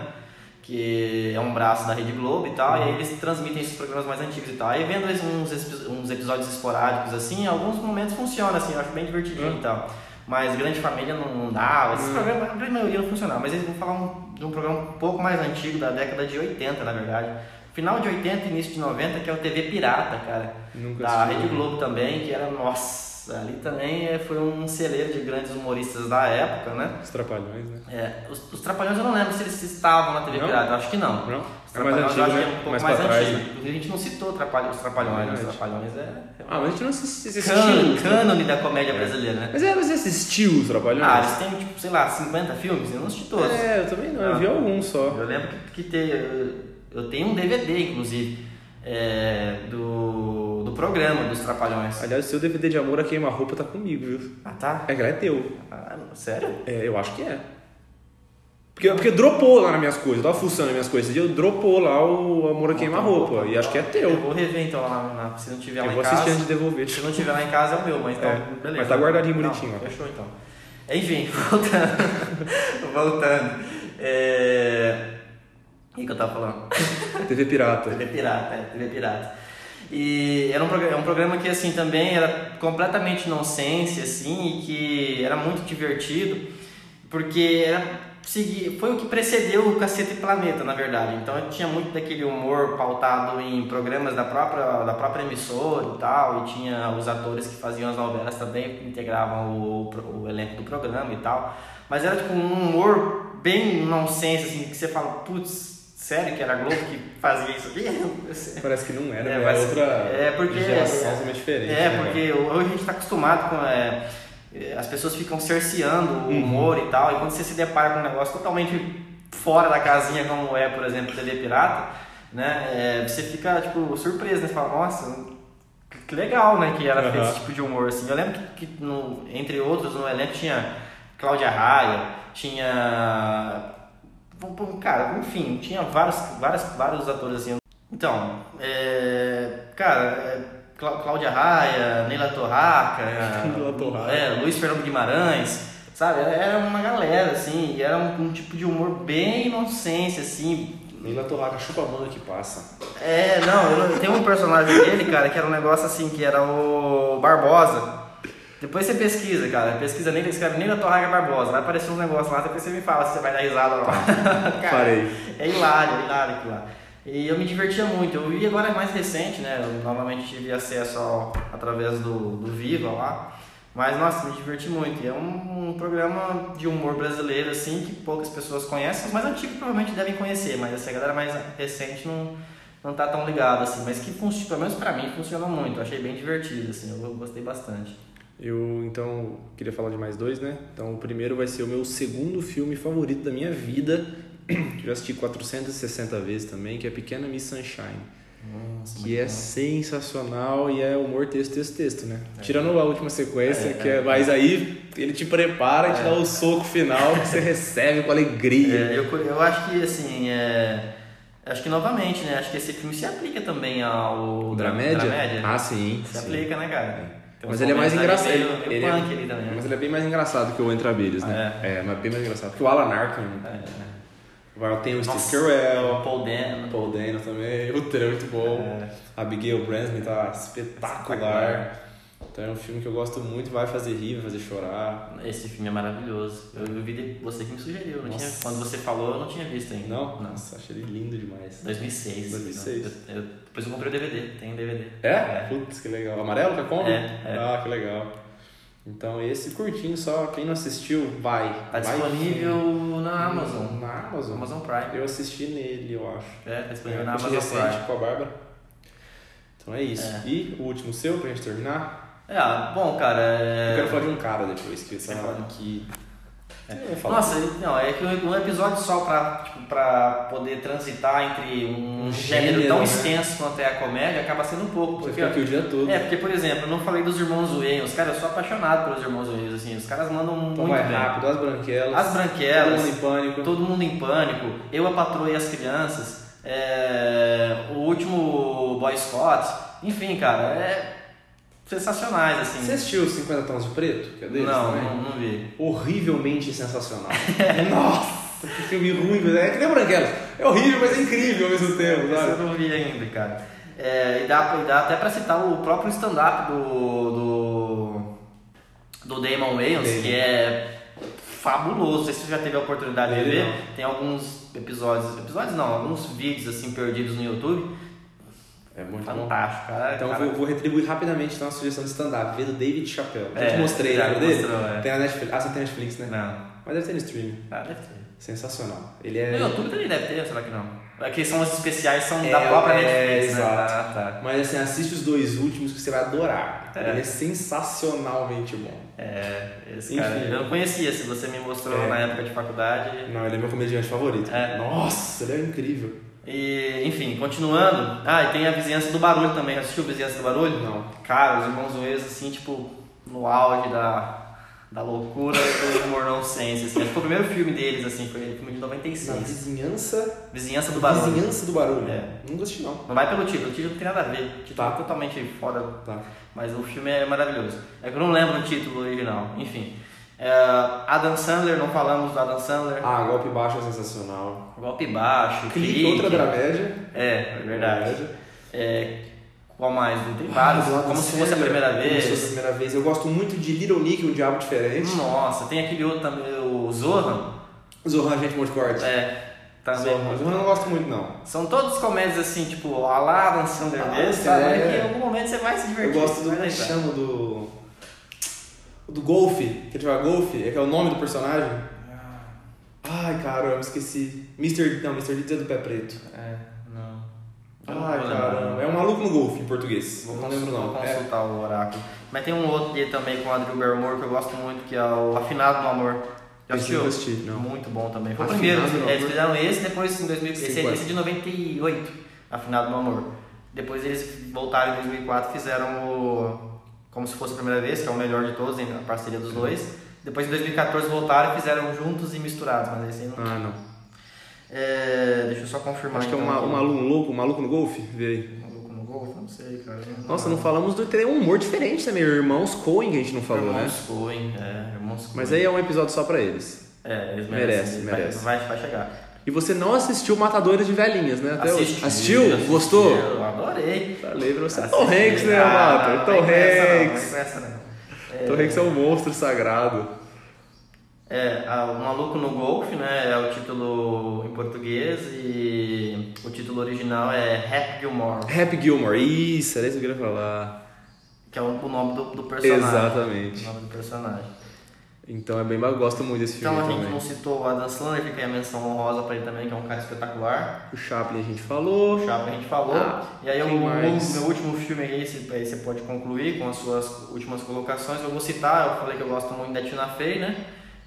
Que é um braço da Rede Globo e tal, e aí eles transmitem esses programas mais antigos e tal. Aí vendo uns, uns episódios esporádicos assim, em alguns momentos funciona assim, eu acho bem divertidinho Hum. e tal. Mas Grande Família não, não dá, esses programas, a grande maioria não funcionava. Mas eles vão falar um, de um programa um pouco mais antigo, da década de 80, na verdade. Final de 80 início de 90, que é o TV Pirata, cara. Nunca da assisti. Rede Globo também, que era, nossa, ali também é, foi um celeiro de grandes humoristas da época, né? Os trapalhões, né? É, os, os Trapalhões eu não lembro se eles estavam na TV Não? Pirata, eu acho que não. Não? Os É mais Trapalhões eu antigo, que é né? um pouco Mais mais, trás, antigo. né? A gente não citou Trapalhões, os Trapalhões, né? Os Verdade. Trapalhões é, Ah, mas a gente não assistiu. Cânone, assistiu? cânone da comédia brasileira, né? Mas é, você assistiu os trapalhões? Ah, eles têm, tipo, sei lá, 50 filmes, eu não assisti todos. É, eu também não, eu Ah. vi alguns só. Eu lembro que, que tem, eu- eu tenho um DVD, inclusive, é, do, do programa dos Trapalhões. Aliás, o seu DVD de amor a queima-roupa tá comigo, viu? Ah, tá? É que é teu. Ah, sério? É, eu acho que é. Porque, porque dropou lá nas minhas coisas, eu tava fuçando nas minhas coisas. Esse dia eu dropou lá o Amor a Queima-Roupa. E acho que é Eu teu. vou rever então lá, na- se não tiver Eu lá vou em assistir casa. antes de devolver. Se não tiver lá em casa é o meu, mas então, É, beleza. mas tá guardadinho Não, bonitinho, ó. Fechou então. Enfim, voltando. voltando. É... O que, que eu tava falando? TV Pirata. TV Pirata, é, TV Pirata. E era um, programa, um programa que assim também era completamente nonsense assim e que era muito divertido porque era foi o que precedeu o Cacete Planeta, na verdade. Então tinha muito daquele humor pautado em programas da própria, da própria emissora e tal, e tinha os atores que faziam as novelas também, que integravam o, o elenco do programa e tal. Mas era tipo um humor bem nonsense, assim, que você fala, putz, sério que era a Globo que fazia isso aqui? Parece que não era, É, né? mas- é outra é porque- geração totalmente diferente. É, né, porque hoje a gente está acostumado com. é, é, as pessoas ficam cerceando o Uhum. humor e tal, e quando você se depara com um negócio totalmente fora da casinha, como é, por exemplo, TV Pirata, né? é, você fica, tipo, surpreso, né? Você fala, nossa, que legal, né? Que era feito Aham. esse tipo de humor, assim. Eu lembro que, que no, entre outros, no elenco tinha Cláudia Raia, tinha. Cara, enfim, tinha vários, vários, vários atores assim. Então, é, cara, é, Clá- Cláudia Raia, Neila Torraca, é, Neila é, Luiz Fernando Guimarães, sabe? Era uma galera, assim, e era um, um tipo de humor bem nonsense, assim, Nem na torraca chupa a manga que passa. é, não, eu, tem um personagem dele, cara, que era um negócio assim, que era o Barbosa. Depois você pesquisa, cara. Pesquisa nele, escreve Nila Torraga Barbosa. Vai aparecer uns negócios lá, depois você me fala se você vai dar risada ou não. Cara, Parei. É hilário, é hilário aquilo lá. E eu me divertia muito. Eu vi agora é mais recente, né? Eu novamente tive acesso ao, através do, do Viva lá. Mas, nossa, me diverti muito. E é um, um programa de humor brasileiro, assim, que poucas pessoas conhecem. Os mais antigos provavelmente devem conhecer, mas essa galera mais recente não, não tá tão ligada, assim. Mas que, pelo menos pra mim, funcionou muito. Eu achei bem divertido, assim. Eu gostei bastante. Eu, então, queria falar de mais dois, né? Então, o primeiro vai ser o meu segundo filme favorito da minha vida, que eu já assisti 460 vezes também, que é Pequena Miss Sunshine. Nossa, Que é sensacional e é humor texto, texto, texto, né? Tirando a última sequência, É, que é. é, mas aí ele te prepara e te dá o soco final que você recebe com alegria. É, eu, eu acho que, assim, é... Acho que novamente, né? Acho que esse filme se aplica também ao Dramédia? Dramédia. Ah, sim. Se sim. aplica, né, cara? Tem Mas ele é mais engraçado. Meio ele é- ali também. né? Mas ele é bem mais engraçado que o Entre Abelhas, né? É. mas bem mais engraçado. Porque o Alan Arkin É, vai- tem o Steve Carell, Paul Dano. Paul Dano também. O Trey é muito bom. É. Abigail Breslin tá espetacular. Então é um filme que eu gosto muito, vai fazer rir, vai fazer chorar. Esse filme é maravilhoso. Eu, eu vi você que me sugeriu. tinha, quando você falou, eu não tinha visto ainda. Não? Nossa, achei ele lindo demais. 2006. 2006. Eu- eu- depois eu comprei o DVD. Tem DVD. É? Putz, que legal. Amarelo que é como? É, é. Ah, que legal. Então esse curtinho só, quem não assistiu, vai. Tá Vai disponível na Amazon. Na Amazon. Amazon Prime. Eu assisti nele, eu acho. É, tá disponível É, na Amazon recente Prime. com a Bárbara. Então é isso. É. E o último seu, pra gente terminar? É, ah, bom, cara. É... Eu quero falar de um cara depois, que você Quer fala que... É. Nossa, não, é que um episódio só pra, tipo, pra poder transitar entre um Um gênero, gênero, tão né? extenso quanto é a comédia acaba sendo um pouco. Porque, aqui o dia todo. é, porque, por exemplo, eu não falei dos irmãos Wayans. Cara, eu sou apaixonado pelos irmãos Wayans, assim. Os caras mandam Então muito vai bem. rápido, as branquelas. As branquelas, Todo mundo em pânico. Todo Mundo em Pânico, Eu, a Patroa e as Crianças, é, o último Boy Scout, enfim, cara, é sensacionais, assim. Você assistiu os 50 Tons de Preto? Que é deles não, não, não vi. Horrivelmente sensacional. Nossa, que filme ruim, velho. É que nem Branquelas. É horrível, mas é incrível ao mesmo tempo, Esse eu não vi ainda, cara. É, e, dá, e dá até pra citar o próprio stand-up do, do, do Damon Wayans, que é fabuloso. Não sei se você já teve a oportunidade de ver. Tem alguns episódios, episódios não, alguns vídeos assim perdidos no YouTube. É muito bom. Fantástico, cara. Então cara, vou, vou retribuir rapidamente então, a sugestão de stand-up. Vê do David Chappelle. Já É, te mostrei, já lembra me dele? é. Tem na Netflix. Ah, você tem Netflix, né? Não. Mas deve ter no streaming. Ah, deve ter. Sensacional. Ele é. No YouTube também deve ter, será que não? É que são os especiais, são É, da própria é, Netflix, né? exato. Ah, tá. Mas assim, assiste os dois últimos que você vai adorar. É. Ele é sensacionalmente bom. É, esse Enfim. cara, eu não conhecia, se você me mostrou É. na época de faculdade. Não, ele é meu comediante favorito. É. Nossa, ele é incrível. E, enfim, continuando. Ah, e tem a Vizinhança do Barulho também. Assistiu Vizinhança do Barulho? Não. Cara, os irmãos Wes, assim, tipo, no auge da, da loucura do humor nonsense, assim. Acho que foi o primeiro filme deles, assim, foi o filme de Na 96. vizinhança. Vizinhança do Barulho. Vizinhança do barulho. É. Nunca assisti, não. Não vai pelo título, o título não tem nada a ver. O título Tá. é totalmente fora Tá. Mas o filme é maravilhoso. É que eu não lembro o título original. Enfim. É, Adam Sandler, não falamos do Adam Sandler. Ah, golpe baixo é sensacional. Golpe baixo, Clique, clique. outra dramédia. É, é verdade. É, qual mais? Tem vários. Ah, Como se fosse a primeira Como se fosse a vez. primeira vez. Eu gosto muito de Little Nick, um diabo diferente. Nossa, tem aquele outro também, o Zohan. Zohan, gente, monte de corte. É, também. Zohan, Zohan eu não gosto muito, não. São todos comédias assim, tipo, a Adam Sandler Ah, é, sabe? é. Que em algum momento você vai se Eu divertir. gosto do. que chama do. Do golfe, que ele joga golfe, é que é o nome do personagem. Ai, caramba, esqueci. Mr. Não, Mr. Deeds é do pé preto. É, não. Ai, caramba. É um maluco no golfe em português. Vou não lembro não. Vou É, consultar o oráculo. Mas tem um outro dele também com a Drew Barrymore que eu gosto muito, que é o Afinado no Amor. Já assistiu? assisti. Muito bom também. Foi o primeiro. Eles fizeram esse, depois em 2000, esse, 50. esse é de 98, Afinado no Amor. Depois eles voltaram em 2004 e fizeram o Como se fosse a primeira vez, que é o melhor de todos, a parceria dos dois. Depois em 2014 voltaram e fizeram juntos e misturados, mas esse aí não. Ah, não. É, deixa eu só confirmar. Acho que é então, um, ma- aqui. um maluco louco, um maluco no golfe? Vê aí. Maluco no golfe? Não sei, cara. Nossa, não falamos do. Tem um humor diferente também. Irmãos Coen que a gente não falou, né? Irmãos Coen, é, Irmãos Coen. Mas aí é um episódio só pra eles. É, eles Merece, merecem. merece. Vai, vai, vai chegar. E você não assistiu Matadores de Velhinhas, né? Até hoje. Assisti, Assistiu? assisti, Gostou? Eu adorei. Falei pra você. Assisti. Tom Hanks, né, Ah, Mato? não Tom essa não, Hanks. Não, essa não. É, Tom Hanks é um monstro sagrado. É, a- o Maluco no Golfe, né? É o título em português e o título original é Happy Gilmore, Happy Gilmore. Isso, era isso que eu queria falar. que é o, o nome do, do personagem. Exatamente. O nome do personagem. Então é bem ba- gosto muito desse filme Então a gente também. não citou o Adam Sandler, fica aí a menção honrosa pra ele também, que é um cara espetacular. O Chaplin a gente falou. O Chaplin a gente falou. Ah, e aí o mais? meu último filme aí, esse- aí você pode concluir com as suas últimas colocações. Eu vou citar, eu falei que eu gosto muito da Tina Fey, né?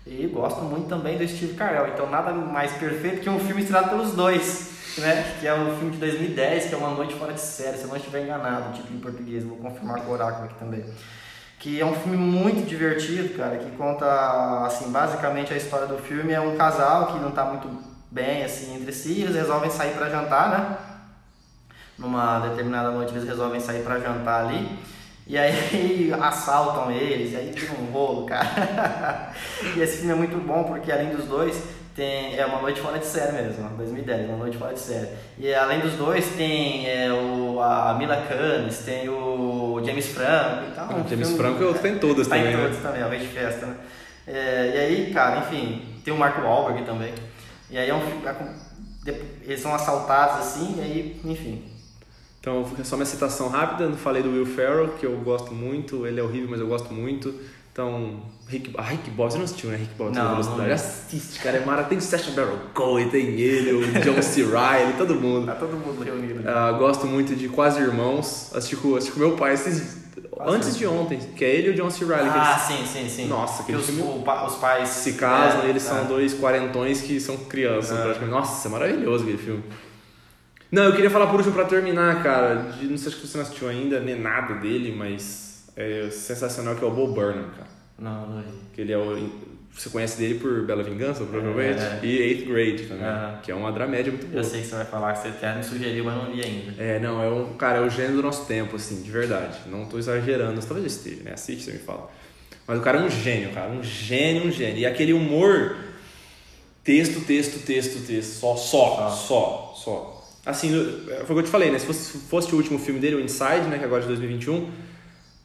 E gosto muito também do Steve Carell. Então nada mais perfeito que um filme estrelado pelos dois, né? Que é um filme de 2010, que é Uma Noite Fora de Série, se eu não estiver enganado, tipo em português, vou confirmar com o oráculo aqui também. Que é um filme muito divertido, cara, que conta, assim, basicamente a história do filme é um casal que não tá muito bem, assim, entre si, eles resolvem sair para jantar, né? numa determinada noite eles resolvem sair pra jantar ali. E aí assaltam eles, e aí vira um rolo, cara. e esse filme é muito bom porque além dos dois, tem, é uma noite fora de série mesmo, 2010, uma noite fora de série. E além dos dois tem é, o, a Mila Kunis, tem o James Franco e tal. Ah, um James filme- Franco eu tô em todas tá também, em né? todos também, a vez de festa, né? É, e aí, cara, enfim, tem o Mark Wahlberg também. E aí é um é Eles são assaltados assim, e aí, enfim, Então, só minha citação rápida, não falei do Will Ferrell, que eu gosto muito, ele é horrível, mas eu gosto muito. Então, Rick, ah, Rick Bob, você não assistiu, né? Rick Bob, Não, Velocidade. não vi. Assiste, cara, é mara. Tem o Sacha Baron Cohen, tem ele, o John C. Reilly, todo mundo. tá todo mundo reunido. Ah, gosto muito de Quase Irmãos, assisti com, assisti com meu pai esses, antes de ontem, que é ele e o John C. Reilly, Ah, eles sim, sim, sim. Nossa, que os, filme- pa- os pais se casam é, e eles são é. dois quarentões que são crianças, É. praticamente. Nossa, é maravilhoso aquele filme. Não, eu queria falar por último pra terminar, cara. De, não sei se você não assistiu ainda, nem nada dele, mas é sensacional que é o Bo Burnham, cara. Não, não vi. Que ele é o. Você conhece dele por Bela Vingança, provavelmente? É. E Eighth Grade também. Aham. Que é uma dramédia muito boa. Eu sei que você vai falar que você até me sugeriu, mas não vi ainda. É, não, é um. Cara, é o gênio do nosso tempo, assim, de verdade. Não tô exagerando, talvez eu esteja, né? Assiste, você me fala. Mas o cara é um gênio, cara. Um gênio, um gênio. E aquele humor. Texto, texto, texto, texto. Só, só, Ah. só, só. Assim, foi o que eu te falei, né? Se fosse, fosse o último filme dele, o Inside, né? Que agora é de 2021.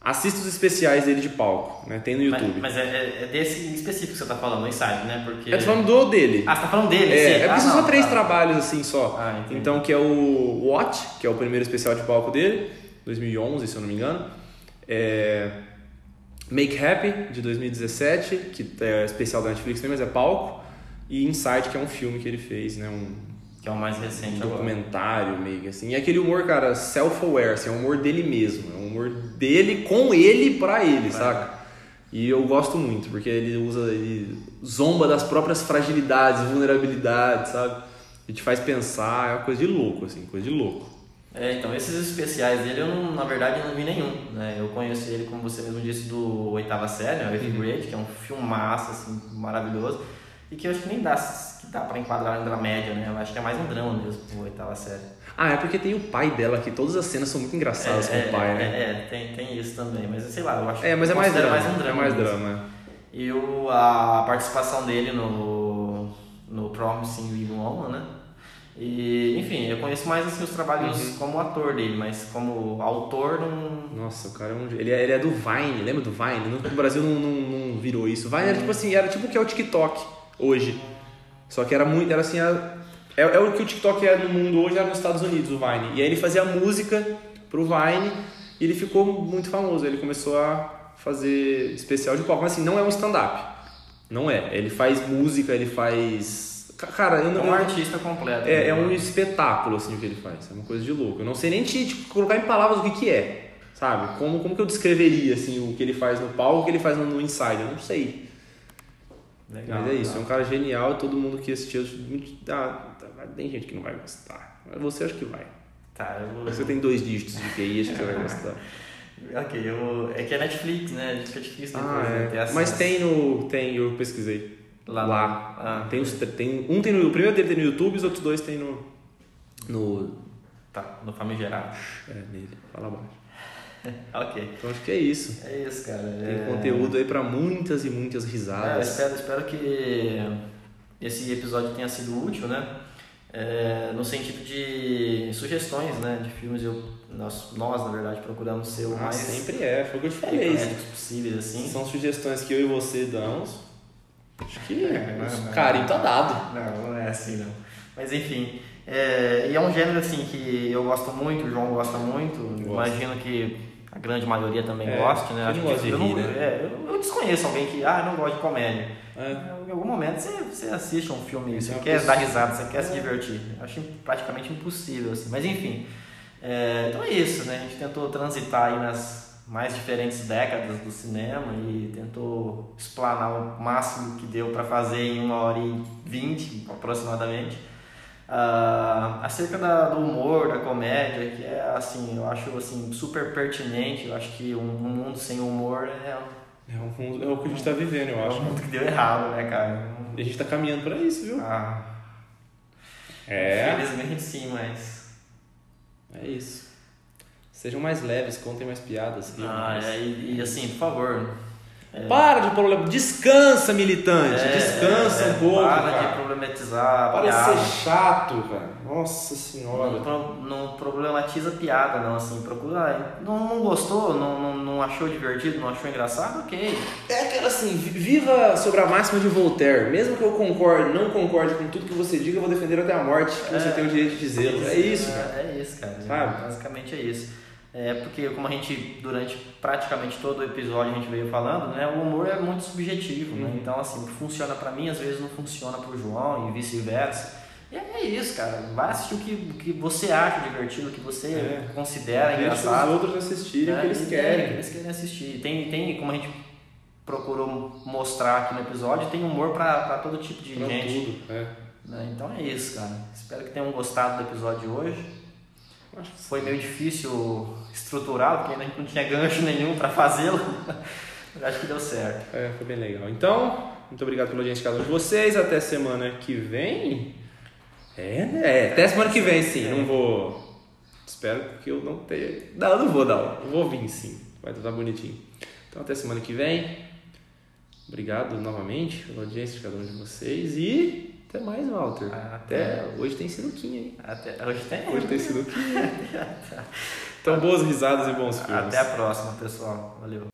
Assista os especiais dele de palco, né? Tem no YouTube. Mas, mas é, é- é desse em específico que você tá falando, o Inside, né? Porque. Eu tô falando do dele. Ah, você tá falando dele? É, sim. é ah, porque são não, só três tá. trabalhos assim só. Ah, então, que é o Watch, que é o primeiro especial de palco dele, 2011, se eu não me engano. É Make Happy, de 2017, que é especial da Netflix também, mas é palco. E Inside, que é um filme que ele fez, né? Um Que é o mais recente agora. documentário meio que assim. E aquele humor, cara, self-aware, assim, é um humor dele mesmo. É um humor dele com ele pra ele, saca? E eu gosto muito, porque ele usa, ele zomba das próprias fragilidades, vulnerabilidades, sabe? E te faz pensar, é uma coisa de louco, assim, coisa de louco. É, então esses especiais dele eu não, na verdade não vi nenhum, né? Eu conheço ele, como você mesmo disse, do oitava série, né? o Eighth Grade, que é um filmaço, assim, maravilhoso. E que eu acho que nem dá, dá pra enquadrar em dramédia, né? Eu acho que é mais um drama mesmo, o oitava série. Ah, é porque tem o pai dela aqui, todas as cenas são muito engraçadas com é, o pai, é, né? É, tem, tem isso também, mas sei lá, eu acho É, mas é mais drama, mais um drama. é mais mesmo. drama. E o, a participação dele no, no Promising Young Woman, né? E, enfim, eu conheço mais assim, os trabalhos Uhum. como ator dele, mas como autor não. Nossa, o cara é um. Ele é, ele é do Vine, lembra do Vine? No, no Brasil não, não, não virou isso. Vine era tipo assim, era tipo o que é o TikTok hoje. Só que era muito, era assim, é, é o que o TikTok é no mundo hoje, era nos Estados Unidos, o Vine. E aí ele fazia música pro Vine e ele ficou muito famoso. Ele começou a fazer especial de palco, mas assim, não é um stand-up. Não é. Ele faz música, ele faz. Ca- Cara, eu É não. um eu- artista completo. é, é né? um espetáculo, assim, o que ele faz. É uma coisa de louco. Eu não sei nem te, te colocar em palavras o que, que é, sabe? Como, como que eu descreveria, assim, o que ele faz no palco, o que ele faz no, no inside. Eu não sei. Legal, Mas é isso. É legal. um cara genial. Todo mundo que assistiu... Ah, tá, tem gente que não vai gostar. Mas você acha que vai. Tá, eu vou... Você tem dois dígitos de QI, acho que você vai gostar. Ok, eu... é que é Netflix, né? Fica difícil depois Ah, né, ter é. acesso. Mas tem no... Tem, eu pesquisei. Lá. Lá. Ah, Tem os, tem, um tem no... O primeiro dele tem no YouTube, os outros dois tem no... No... Tá, no famigerado. É, nele. Fala abaixo. Ok. Então acho que é isso. É isso, cara. Tem é... conteúdo aí pra muitas e muitas É, risadas. espero, espero que esse episódio tenha sido útil, né? É, no sentido de sugestões, né? De filmes, eu, nós, nós, na verdade, procuramos ser o Ah, mais sempre é, foi o que eu te falei. possíveis, assim. São sugestões que eu e você damos. Acho que É, não, não. carinho tá dado. Não, não é assim, não. Mas enfim, é, e é um gênero, assim, que eu gosto muito, o João gosta muito. Gosto. Imagino que a grande maioria também É, goste, né? quem não gosta de rir, né? é, eu, eu desconheço alguém que, ah, não gosta de comédia. É. Em algum momento você, você assiste um filme, você é uma quer dar risada, você quer se É. divertir. Eu acho praticamente impossível, assim. Mas enfim, é, então é isso, né? A gente tentou transitar aí nas mais diferentes décadas do cinema e tentou explanar o máximo que deu para fazer em uma hora e vinte aproximadamente. Ah, acerca da, do humor, da comédia, que é assim, eu acho assim, super pertinente, eu acho que um, um mundo sem humor é, É, um mundo- é o que a gente tá vivendo, eu é um acho. mundo que deu errado, né, cara? E a gente tá caminhando pra isso, viu? Ah, É. Infelizmente sim, mas. É isso. Sejam mais leves, contem mais piadas. Ah, mais. é, e, e assim, por favor. É, Para de problema. Descansa, militante. é, Descansa é, um pouco. Para cara. de problematizar Para de piada. ser chato, cara. Nossa Não, senhora. pro- não problematiza piada, não, assim, procura. Não, não gostou, não, não, não achou divertido, não achou engraçado, ok. É aquela assim, vi- viva sobre a máxima de Voltaire. Mesmo que eu concorde, não concorde com tudo que você diga, eu vou defender até a morte que você É. tem o direito de dizê-lo. É isso, é, cara. É isso, cara. Sabe? Basicamente é isso. É porque, como a gente, durante praticamente todo o episódio, a gente veio falando, né? O humor é muito subjetivo, né? Uhum. Então, assim, o que funciona pra mim, às vezes não funciona pro João e vice-versa. E é isso, cara. Vai assistir o que, o que você acha divertido, o que você É. considera Deixa os engraçado. outros assistirem o né? que eles E- querem. é, que eles querem assistir. Tem, tem, como a gente procurou mostrar aqui no episódio, tem humor pra, pra todo tipo de Pra gente. tudo. É. né? Então é isso, cara. Espero que tenham gostado do episódio de hoje. Foi meio difícil estruturar, porque ainda a gente não tinha gancho nenhum para fazê-lo. Mas acho que deu certo. É, foi bem legal. Então, muito obrigado pela audiência de cada um de vocês. Até semana que vem. É, né? É, até semana que vem, sim. Não vou. Espero que eu não tenha. Não, não vou dar. Eu vou vir, sim. Vai estar bonitinho. Então, até semana que vem. Obrigado novamente pela audiência de cada um de vocês. E até mais, Walter. Até. Hoje tem sinuquinha, hein? Até, hoje tem. Hoje tem sinuquinha. Então, boas risadas e bons filmes. Até a próxima, pessoal. Valeu.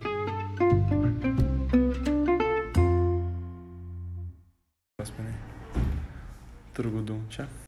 Turgudum, tchau.